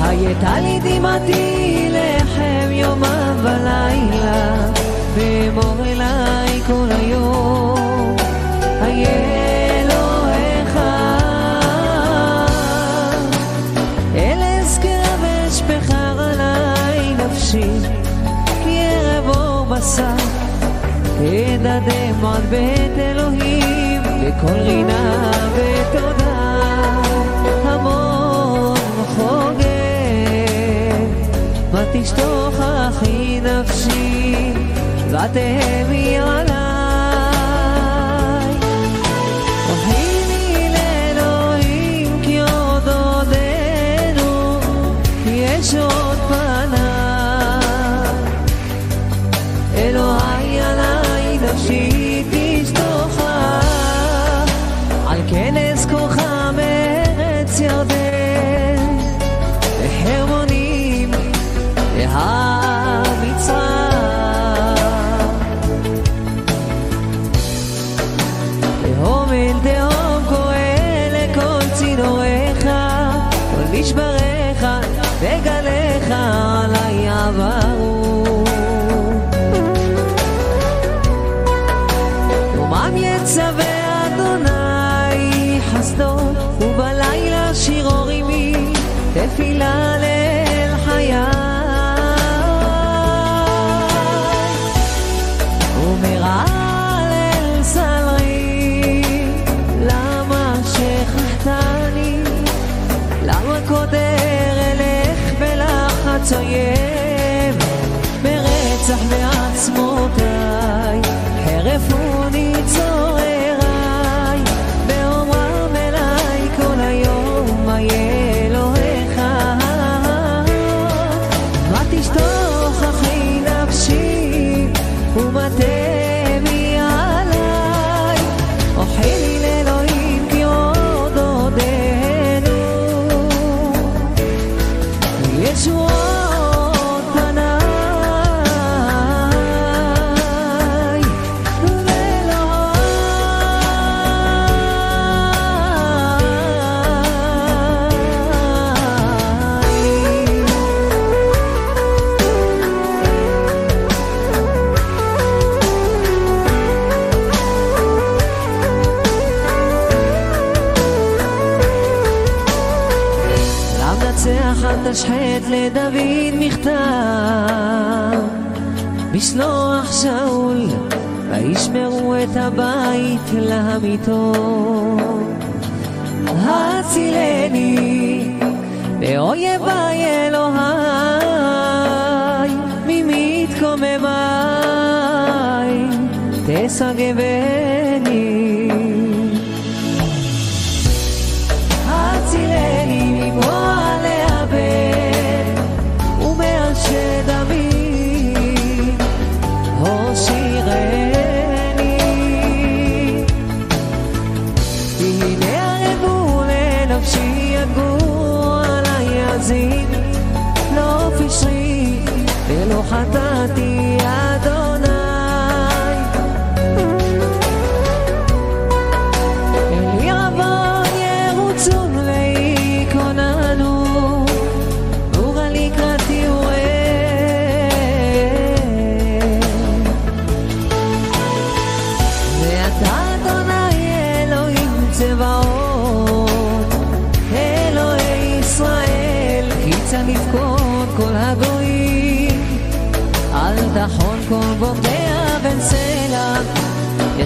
הייתה לי דמעתי לחם יומם ולילה, ואמור אליי כל היום, נשים, ירב או בשר, את הדמעות ואת אלוהים, בכל רינה ותודה, המון חוגג, מה תשתוך הכי נפשי, ותהמי על final את הבית לאמיתות. הצילני מאויביי אלוהי, ממתקוממיי תשגבני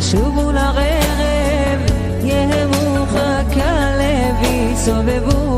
ישובו לרב, יהיה מוחק לוי, סובבו